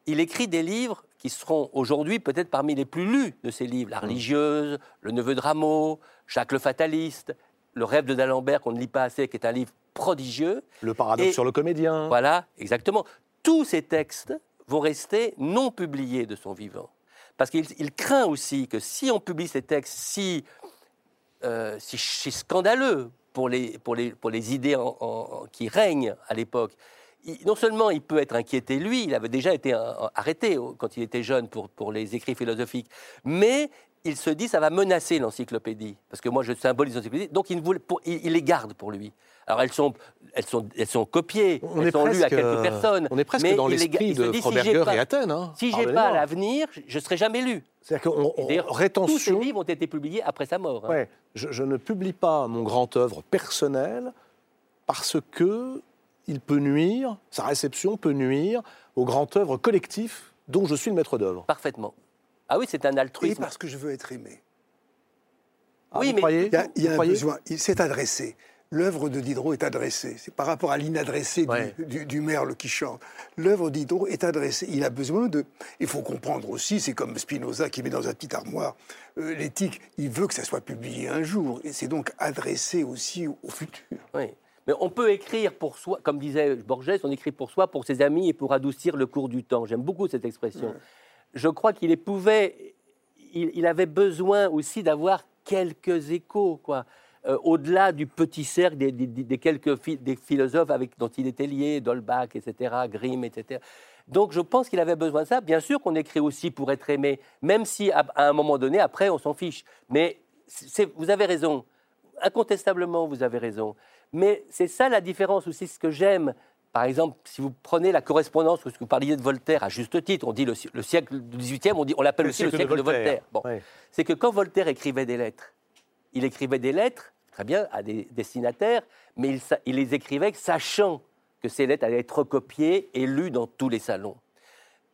il écrit des livres qui seront aujourd'hui peut-être parmi les plus lus de ces livres. La religieuse, Le neveu de Rameau, Jacques le fataliste, Le rêve de d'Alembert qu'on ne lit pas assez, qui est un livre prodigieux. Le paradoxe Et- sur le comédien. Voilà, exactement. Tous ces textes vont rester non publiés de son vivant. Parce qu'il il craint aussi que si on publie ces textes si, euh, si, si scandaleux pour les, pour les, pour les idées en- en- qui règnent à l'époque, il- non seulement il peut être inquiété, lui, il avait déjà été euh, arrêté au- quand il était jeune pour, pour les écrits philosophiques, mais il se dit ça va menacer l'encyclopédie, parce que moi je symbolise l'encyclopédie, donc il, ne voulait- pour- il- il les garde pour lui. Alors elles sont, elles sont, elles sont copiées, On elles sont lues à quelques euh, personnes. On est presque mais dans l'esprit de si Froberger pas- et Athènes. hein. Si j'ai pas l'avenir, je ne serai jamais lu. C'est-à-dire on- tous ces livres ont été publiés après sa mort. hein. Ouais, je, je ne publie pas mon grand œuvre personnel parce que il peut nuire, sa réception peut nuire au grand œuvre collectif dont je suis le maître d'œuvre. Parfaitement. Ah oui, c'est un Et altruisme. parce que je veux être aimé. Ah, Oui, vous mais- croyez Il y a, il y a Vous un croyez besoin. Il s'est adressé l'œuvre de Diderot est adressée. C'est par rapport à l'inadressé Ouais. du, du, du merle qui chante. L'œuvre de Diderot est adressée. Il a besoin de. Il faut comprendre aussi, c'est comme Spinoza qui met dans un petit armoire euh, l'éthique. Il veut que ça soit publié un jour. Et c'est donc adressé aussi au, au futur. Oui. Mais on peut écrire pour soi, comme disait Borges, on écrit pour soi, pour ses amis et pour adoucir le cours du temps. J'aime beaucoup cette expression. Je crois qu'il épouvait, il, il avait besoin aussi d'avoir quelques échos, quoi. Euh, au-delà du petit cercle des, des- des quelques phi- des philosophes avec, dont il était lié, Dolbach, etc., Grimm, etc. Donc je pense qu'il avait besoin de ça. Bien sûr qu'on écrit aussi pour être aimé, même si à, à un moment donné, après, on s'en fiche. Mais vous avez raison. Incontestablement, vous avez raison. Mais c'est ça la différence aussi, ce que j'aime. Par exemple, si vous prenez la correspondance, parce que vous parliez de Voltaire à juste titre, on dit le, si- le siècle du XVIIIe, on, dit- on l'appelle aussi le siècle de Voltaire. Bon. C'est que quand Voltaire écrivait des lettres, il écrivait des lettres, très bien, à des destinataires, mais il, il les écrivait sachant que ces lettres allaient être recopiées et lues dans tous les salons.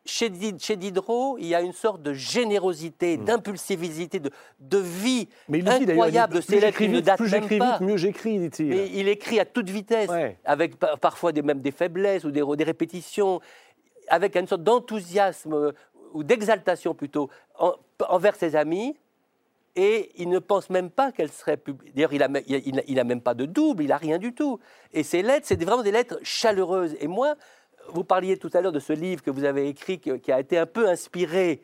Chez, Di- chez Diderot, il y a une sorte de générosité, d'impulsivité, de, de vie Hmm. Mais il incroyable de plus lettres vite, plus j'écris vite, mieux j'écris, dit-il. Mais il écrit à toute vitesse, Ouais. avec pa- parfois des, même des faiblesses ou des, des répétitions, avec une sorte d'enthousiasme euh, ou d'exaltation plutôt en- envers ses amis. Et il ne pense même pas qu'elle serait publiée. D'ailleurs, il n'a il, il a- il a même pas de double, il n'a rien du tout. Et ces lettres, c'est vraiment des lettres chaleureuses. Et moi, vous parliez tout à l'heure de ce livre que vous avez écrit, qui a été un peu inspiré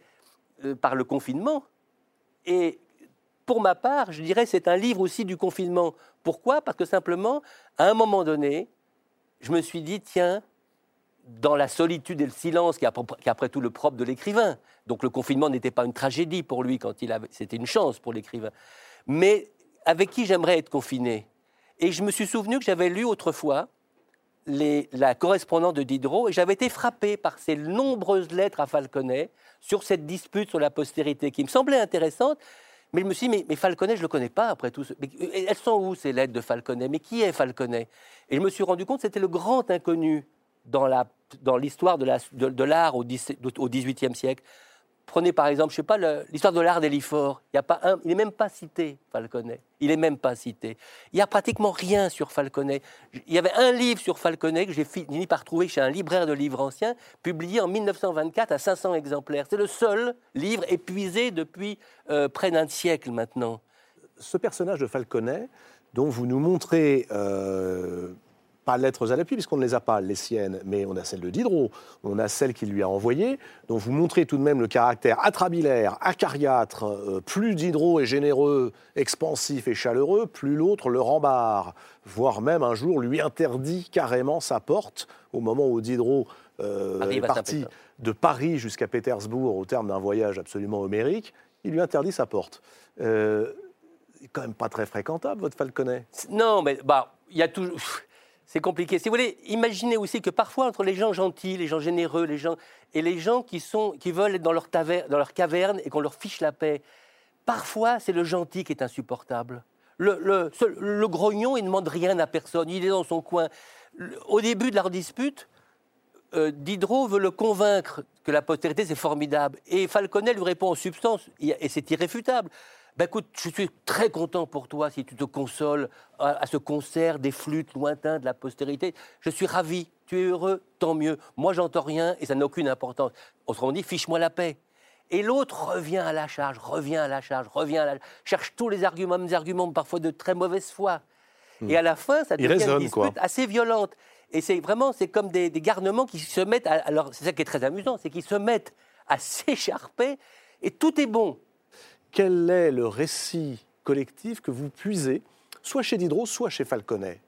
euh, par le confinement. Et pour ma part, je dirais c'est un livre aussi du confinement. Pourquoi? Parce que simplement, à un moment donné, je me suis dit, tiens, dans la solitude et le silence, qui est après, tout le propre de l'écrivain, donc le confinement n'était pas une tragédie pour lui, c'était une chance pour l'écrivain, mais avec qui j'aimerais être confiné? Et je me suis souvenu que j'avais lu autrefois la correspondance de Diderot, et j'avais été frappé par ces nombreuses lettres à Falconet sur cette dispute sur la postérité, qui me semblait intéressante, mais je me suis dit, mais, Falconet, je ne le connais pas après tout. ce- mais, euh, elles sont où ces lettres de Falconet? Mais qui est Falconet? Et je me suis rendu compte que c'était le grand inconnu dans l'histoire de, la- de- de l'art au XVIIIe siècle. Prenez par exemple, je sais pas, l'histoire de l'art d'Elifort. Il y n'est même pas cité, Falconet. Il n'est même pas cité. Il n'y a pratiquement rien sur Falconet. Il y avait un livre sur Falconet que j'ai fini par trouver chez un libraire de livres anciens, publié en 1924 à 500 exemplaires. C'est le seul livre épuisé depuis euh, près d'un siècle maintenant. ce personnage de Falconet, dont vous nous montrez, euh, pas lettres à l'appui, puisqu'on ne les a pas, les siennes, mais on a celle de Diderot, on a celle qu'il lui a envoyée, dont vous montrez tout de même le caractère atrabilaire, acariâtre, euh, plus Diderot est généreux, expansif et chaleureux, plus l'autre le rembarre, voire même un jour lui interdit carrément sa porte, au moment où Diderot euh, est Arrive à parti de Paris jusqu'à Pétersbourg au terme d'un voyage absolument homérique, il lui interdit sa porte. Euh, quand même pas très fréquentable, votre Falconet. Non, mais bah, il y a toujours. C'est compliqué. Si vous voulez, imaginez aussi que parfois entre les gens gentils, les gens généreux, les gens et les gens qui sont qui veulent être dans leur taver- dans leur caverne et qu'on leur fiche la paix, parfois c'est le gentil qui est insupportable. Le, le, le grognon, il ne demande rien à personne, il est dans son coin. Au début de leur dispute, euh, Diderot veut le convaincre que la postérité c'est formidable. Et Falconet lui répond en substance, et c'est irréfutable. Ben écoute, je suis très content pour toi si tu te consoles à, à ce concert des flûtes lointains de la postérité. Je suis ravi, tu es heureux, tant mieux. Moi, j'entends rien et ça n'a aucune importance. Autrement dit, fiche-moi la paix. Et l'autre revient à la charge, revient à la charge, revient à la cherche tous les arguments, des arguments parfois de très mauvaise foi. Et à la fin, ça devient une dispute quoi. assez violente. Et c'est vraiment, c'est comme des, des garnements qui se mettent. À, alors, c'est ça qui est très amusant, c'est qu'ils se mettent à s'écharper et tout est bon. Quel est le récit collectif que vous puisez, soit chez Diderot, soit chez Falconet?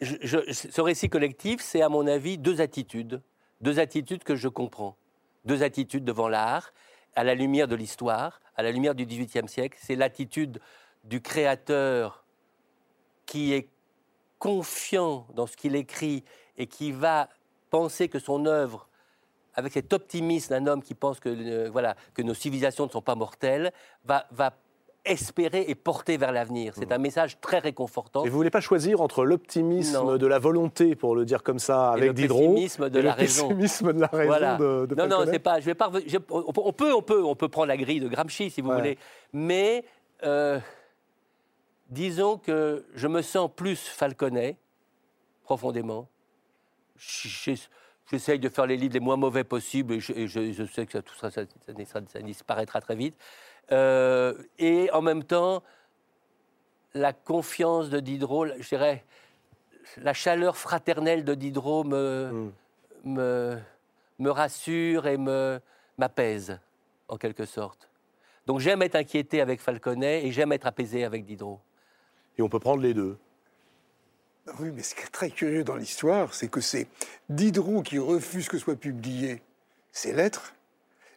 Je- ce récit collectif, c'est à mon avis deux attitudes, deux attitudes que je comprends, deux attitudes devant l'art, à la lumière de l'histoire, à la lumière du XVIIIe siècle. C'est l'attitude du créateur qui est confiant dans ce qu'il écrit et qui va penser que son œuvre, avec cet optimisme d'un homme qui pense que, euh, voilà, que nos civilisations ne sont pas mortelles, va, va espérer et porter vers l'avenir. C'est un message très réconfortant. Et vous voulez pas choisir entre l'optimisme Non. de la volonté, pour le dire comme ça, Et avec le Diderot, pessimisme de et la le raison. pessimisme de la raison Voilà. de, de non, non, c'est pas. Je vais pas. je- on, peut, on peut, on peut prendre la grille de Gramsci si vous Ouais. voulez, mais euh, disons que je me sens plus falconet, profondément. J'ai- J'essaye de faire les livres les moins mauvais possibles et je, et je- je sais que ça, tout ça, ça, ça- ça disparaîtra très vite. Euh, et en même temps, la confiance de Diderot, je dirais, la chaleur fraternelle de Diderot me, Mm. me, me rassure et me m'apaise, en quelque sorte. Donc j'aime être inquiété avec Falconet et j'aime être apaisé avec Diderot. Et on peut prendre les deux. Oui, mais ce qui est très curieux dans l'histoire, c'est que c'est Diderot qui refuse que soient publiées ses lettres,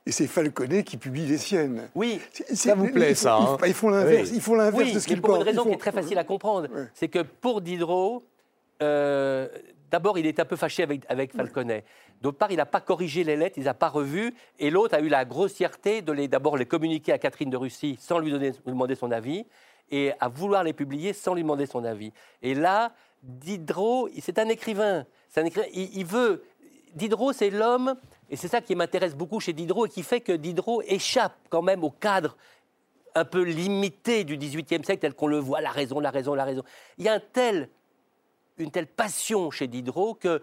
et c'est Falconet qui publie les siennes. Oui, Ça vous plaît, ils ça, hein Ils font l'inverse. Oui. Ils font l'inverse oui de ce qu'ils pour une pensent. raison font- qui est très facile à comprendre. C'est que pour Diderot, euh, d'abord, il est un peu fâché avec, avec Falconet. D'autre part, il n'a pas corrigé les lettres, il les a pas revues. Et l'autre a eu la grossièreté de les d'abord les communiquer à Catherine de Russie sans lui, donner, lui demander son avis et à vouloir les publier sans lui demander son avis. Et là, Diderot, c'est un écrivain. C'est un écrivain. Il, il veut. Diderot, c'est l'homme, et c'est ça qui m'intéresse beaucoup chez Diderot et qui fait que Diderot échappe quand même au cadre un peu limité du XVIIIe siècle tel qu'on le voit, la raison, la raison, la raison. Il y a un tel, une telle passion chez Diderot que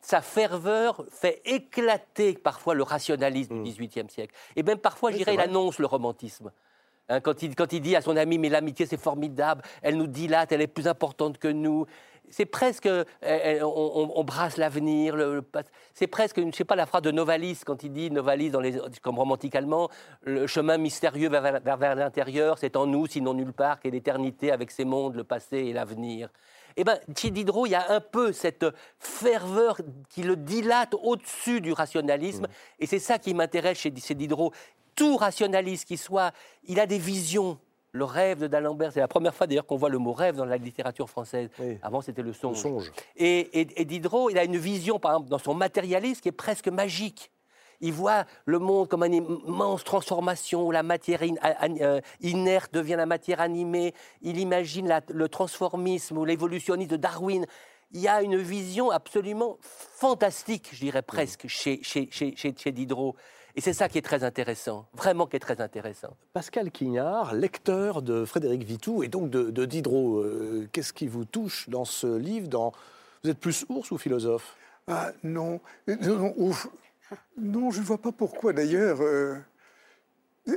sa ferveur fait éclater parfois le rationalisme du XVIIIe siècle. Et même parfois, Oui, il annonce le romantisme. Hein, quand, il, quand il dit à son ami, mais l'amitié c'est formidable, elle nous dilate, elle est plus importante que nous. C'est presque, euh, on, brasse l'avenir. le- le pas- c'est presque, je ne sais pas, la phrase de Novalis quand il dit Novalis dans les, comme romantique allemand, le chemin mystérieux vers, vers- vers l'intérieur, c'est en nous, sinon nulle part, qu'est l'éternité avec ses mondes, le passé et l'avenir. Eh ben, chez Diderot, il y a un peu cette ferveur qui le dilate au-dessus du rationalisme, et c'est ça qui m'intéresse chez, chez Diderot. Tout rationaliste qui soit, il a des visions. Le rêve de d'Alembert, c'est la première fois d'ailleurs qu'on voit le mot rêve dans la littérature française. Oui. Avant, c'était le Le songe. Et, et- et Diderot, il a une vision, par exemple, dans son matérialisme qui est presque magique. Il voit le monde comme une immense transformation, où la matière in- euh, inerte devient la matière animée. Il imagine la- le transformisme ou l'évolutionnisme de Darwin. Il y a une vision absolument fantastique, je dirais presque, chez, chez, chez, chez- chez Diderot. Et c'est ça qui est très intéressant, vraiment qui est très intéressant. Pascal Quignard, lecteur de Frédéric Vitou et donc de, de Diderot, euh, qu'est-ce qui vous touche dans ce livre dans... Vous êtes plus ours ou philosophe? Ah non, non, non, ouf. Non, je ne vois pas pourquoi d'ailleurs. euh,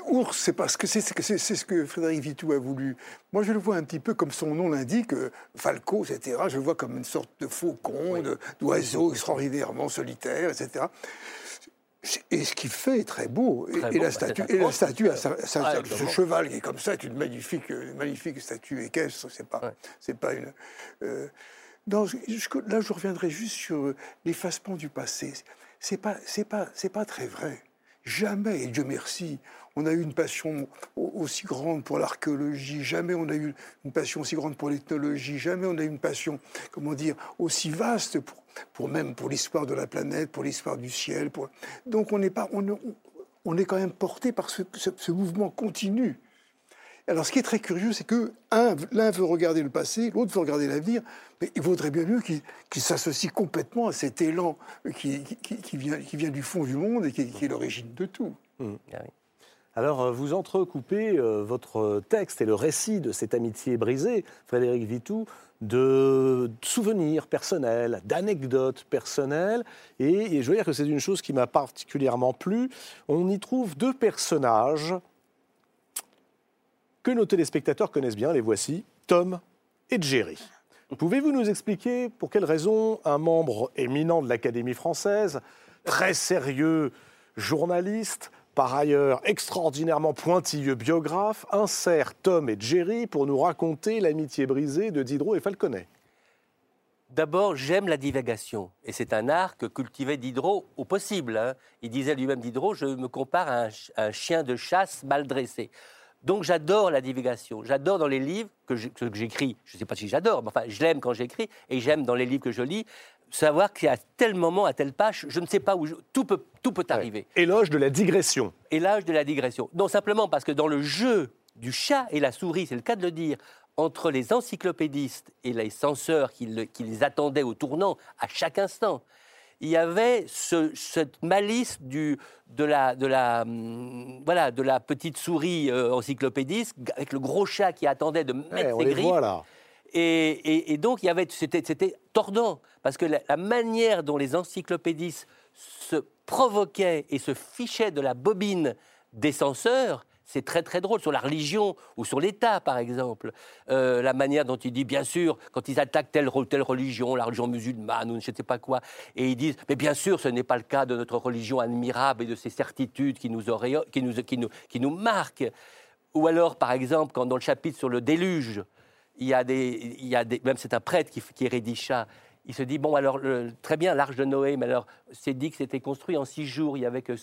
Ours, c'est parce que c'est c'est- c'est- c'est ce que Frédéric Vitou a voulu. Moi, je le vois un petit peu comme son nom l'indique, euh, Falco, etc. Je le vois comme une sorte de faucon, de- d'oiseau extraordinairement solitaire, etc. Et ce qu'il fait est très beau. Et, Très et beau, la bah, statue, et la statue a sa- sa- Ah, ce évidemment. cheval qui est comme ça est une magnifique, euh, magnifique statue équestre. C'est pas, Ouais. c'est pas une. euh, là, je reviendrai juste sur euh, l'effacement du passé. C'est pas, c'est pas, c'est pas très vrai. Jamais, et Dieu merci, on a eu une passion au- aussi grande pour l'archéologie. Jamais on a eu une passion aussi grande pour l'ethnologie. Jamais on a eu une passion, comment dire, aussi vaste pour, pour même pour l'histoire de la planète, pour l'histoire du ciel. Donc on n'est pas, on, est quand même porté par ce, mouvement continu. Alors, ce qui est très curieux, c'est que un- l'un veut regarder le passé, l'autre veut regarder l'avenir, mais il vaudrait bien mieux qu'il qu'il s'associe complètement à cet élan qui, vient, du fond du monde et qui, est l'origine de tout. Ah oui. Alors, euh, vous entrecoupez euh, votre texte et le récit de cette amitié brisée, Frédéric Vitou, de souvenirs personnels, d'anecdotes personnelles. Et, et je veux dire que c'est une chose qui m'a particulièrement plu. On y trouve deux personnages que nos téléspectateurs connaissent bien. Les voici, Tom et Jerry. Pouvez-vous nous expliquer pour quelles raisons un membre éminent de l'Académie française, très sérieux journaliste, par ailleurs extraordinairement pointilleux biographe, insère Tom et Jerry pour nous raconter l'amitié brisée de Diderot et Falconet D'abord, j'aime la divagation. Et c'est un art que cultivait Diderot au possible. hein. Il disait lui-même, Diderot, je me compare à un, ch- un chien de chasse mal dressé. Donc j'adore la divagation. J'adore dans les livres que j'écris, je ne sais pas si j'adore, mais enfin, je l'aime quand j'écris, et j'aime dans les livres que je lis, savoir qu'à tel moment, à telle page, je ne sais pas où, je- tout peut, tout peut arriver. Éloge de la digression. Et l'âge de la digression. Non, simplement parce que dans le jeu du chat et la souris, c'est le cas de le dire, entre les encyclopédistes et les censeurs qui, le- qui les attendaient au tournant à chaque instant, il y avait ce- cette malice du, de, la, de, la, hum, voilà, de la petite souris euh, encyclopédiste avec le gros chat qui attendait de mettre Ouais, on ses les griffes. voit là. Et, donc, il y avait, c'était, tordant, parce que la, manière dont les encyclopédistes se provoquaient et se fichaient de la bobine des censeurs, c'est très très drôle, sur la religion ou sur l'État, par exemple. Euh, la manière dont ils disent, bien sûr, quand ils attaquent telle telle religion, la religion musulmane ou je ne sais pas quoi, et ils disent, mais bien sûr, ce n'est pas le cas de notre religion admirable et de ses certitudes qui nous, qui nous, qui nous, qui nous marquent. Ou alors, par exemple, quand dans le chapitre sur le déluge, il y a des, il y a des même c'est un prêtre qui, qui rédige ça. Il se dit bon alors très bien l'arche de Noé, mais alors c'est dit que c'était construit en six jours. Il y avait que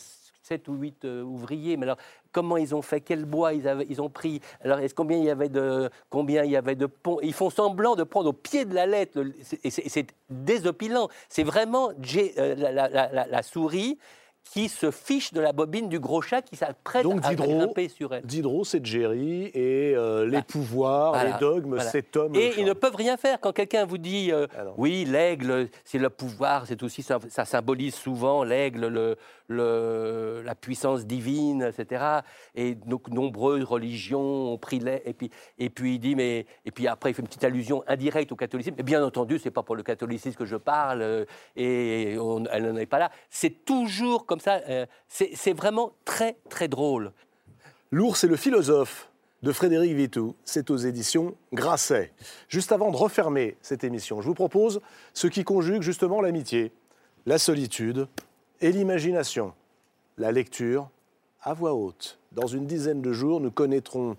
sept ou huit euh, ouvriers. Mais alors comment ils ont fait? Quel bois ils, ont pris? Alors est-ce combien il y avait de combien il y avait de ponts? Ils font semblant de prendre au pied de la lettre. et c'est désopilant. C'est vraiment euh, la souris qui se fiche de la bobine du gros chat qui s'apprête à Diderot, grimper sur elle. Diderot, c'est Jerry et euh, les Ah. pouvoirs, Voilà, les dogmes, voilà. cet homme. Et ils ne peuvent rien faire. Quand quelqu'un vous dit euh, oui, l'aigle, c'est le pouvoir, c'est aussi ça, ça symbolise souvent l'aigle, le, la puissance divine, etc. Et donc nombreuses religions ont pris l'aigle. Et puis, et puis il dit mais et puis après il fait une petite allusion indirecte au catholicisme. Et bien entendu, c'est pas pour le catholicisme que je parle. euh, et elle n'en est pas là. C'est toujours comme ça. euh, c'est vraiment très très drôle. L'ours et le philosophe de Frédéric Vitou, c'est aux éditions Grasset. Juste avant de refermer cette émission, je vous propose ce qui conjugue justement l'amitié, la solitude et l'imagination. La lecture à voix haute. Dans une dizaine de jours, nous connaîtrons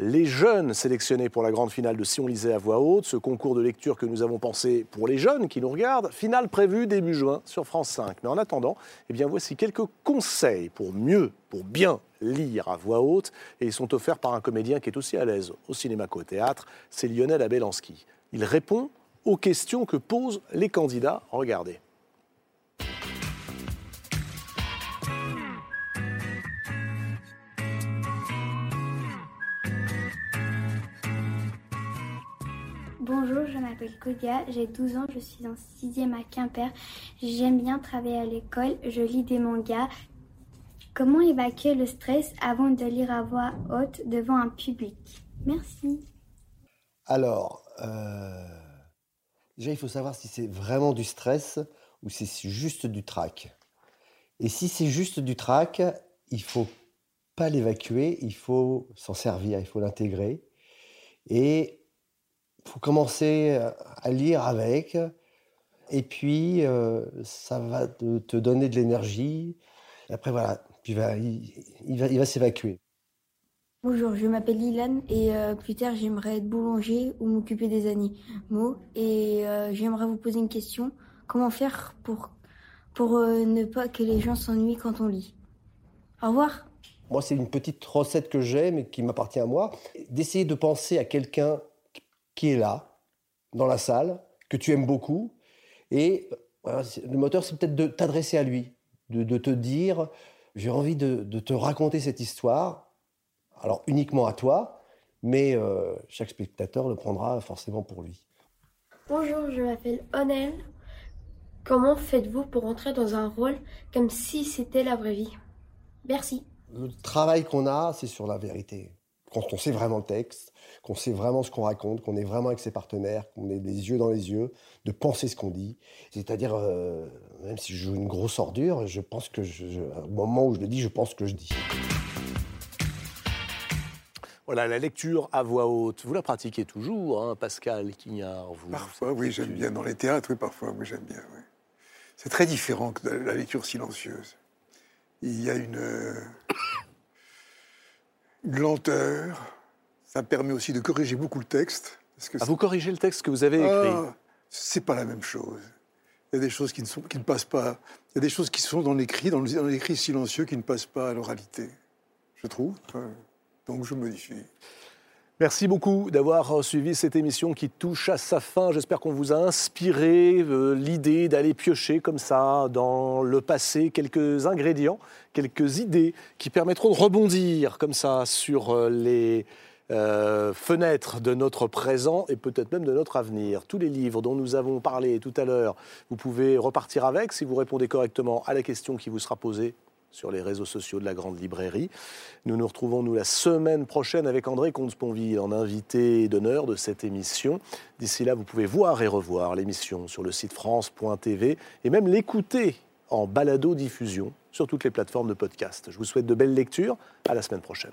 les jeunes sélectionnés pour la grande finale de Si on lisait à voix haute, ce concours de lecture que nous avons pensé pour les jeunes qui nous regardent, finale prévue début juin sur France 5. Mais en attendant, eh bien voici quelques conseils pour mieux, pour bien lire à voix haute, et ils sont offerts par un comédien qui est aussi à l'aise au cinéma qu'au théâtre, c'est Lionel Abelanski. Il répond aux questions que posent les candidats. Regardez. Bonjour, je m'appelle Kodia, j'ai 12 ans, je suis en 6e à Quimper. J'aime bien travailler à l'école, je lis des mangas. Comment évacuer le stress avant de lire à voix haute devant un public? Merci. Alors, euh, déjà, il faut savoir si c'est vraiment du stress ou si c'est juste du trac. Et si c'est juste du trac, il faut pas l'évacuer, il faut s'en servir, il faut l'intégrer. Et faut commencer à lire avec. Et puis, euh, ça va te, te donner de l'énergie. Après, voilà, puis il va, il, il va, il va s'évacuer. Bonjour, je m'appelle Lilan et euh, plus tard j'aimerais être boulanger ou m'occuper des animaux et euh, j'aimerais vous poser une question. Comment faire pour, pour euh, ne pas que les gens s'ennuient quand on lit? Au revoir. Moi, c'est une petite recette que j'ai, mais qui m'appartient à moi. D'essayer de penser à quelqu'un qui est là, dans la salle, que tu aimes beaucoup. Et c'est- le moteur, c'est peut-être de t'adresser à lui, de, de te dire, j'ai envie de, de te raconter cette histoire, alors uniquement à toi, mais euh, chaque spectateur le prendra forcément pour lui. Bonjour, je m'appelle Onel. Comment faites-vous pour entrer dans un rôle comme si c'était la vraie vie? Merci. Le travail qu'on a, c'est sur la vérité. Quand on sait vraiment le texte, qu'on sait vraiment ce qu'on raconte, qu'on est vraiment avec ses partenaires, qu'on ait les yeux dans les yeux, de penser ce qu'on dit. C'est-à-dire, euh, même si je joue une grosse ordure, je pense que, je, je- au moment où je le dis, je pense que je dis. Voilà, la lecture à voix haute. Vous la pratiquez toujours, hein, Pascal Quignard vous, Parfois, oui, j'aime bien. Dans les théâtres, oui, parfois, oui, j'aime bien. oui. C'est très différent que de la lecture silencieuse. Il y a une, euh, une lenteur. Ça permet aussi de corriger beaucoup le texte. Parce que Ah, vous corrigez le texte que vous avez écrit. Ah, c'est pas la même chose. Il y a des choses qui ne, sont, qui ne passent pas. Il y a des choses qui sont dans l'écrit, dans l'écrit silencieux, qui ne passent pas à l'oralité. Je trouve. Enfin, donc je modifie. Merci beaucoup d'avoir suivi cette émission qui touche à sa fin. J'espère qu'on vous a inspiré euh, l'idée d'aller piocher comme ça dans le passé quelques ingrédients, quelques idées qui permettront de rebondir comme ça sur euh, les euh, fenêtre de notre présent et peut-être même de notre avenir. Tous les livres dont nous avons parlé tout à l'heure, vous pouvez repartir avec si vous répondez correctement à la question qui vous sera posée sur les réseaux sociaux de la Grande Librairie. Nous nous retrouvons, nous, la semaine prochaine avec André Comte-Sponville en invité d'honneur de cette émission. D'ici là, vous pouvez voir et revoir l'émission sur le site France.tv et même l'écouter en balado-diffusion sur toutes les plateformes de podcast. Je vous souhaite de belles lectures. À la semaine prochaine.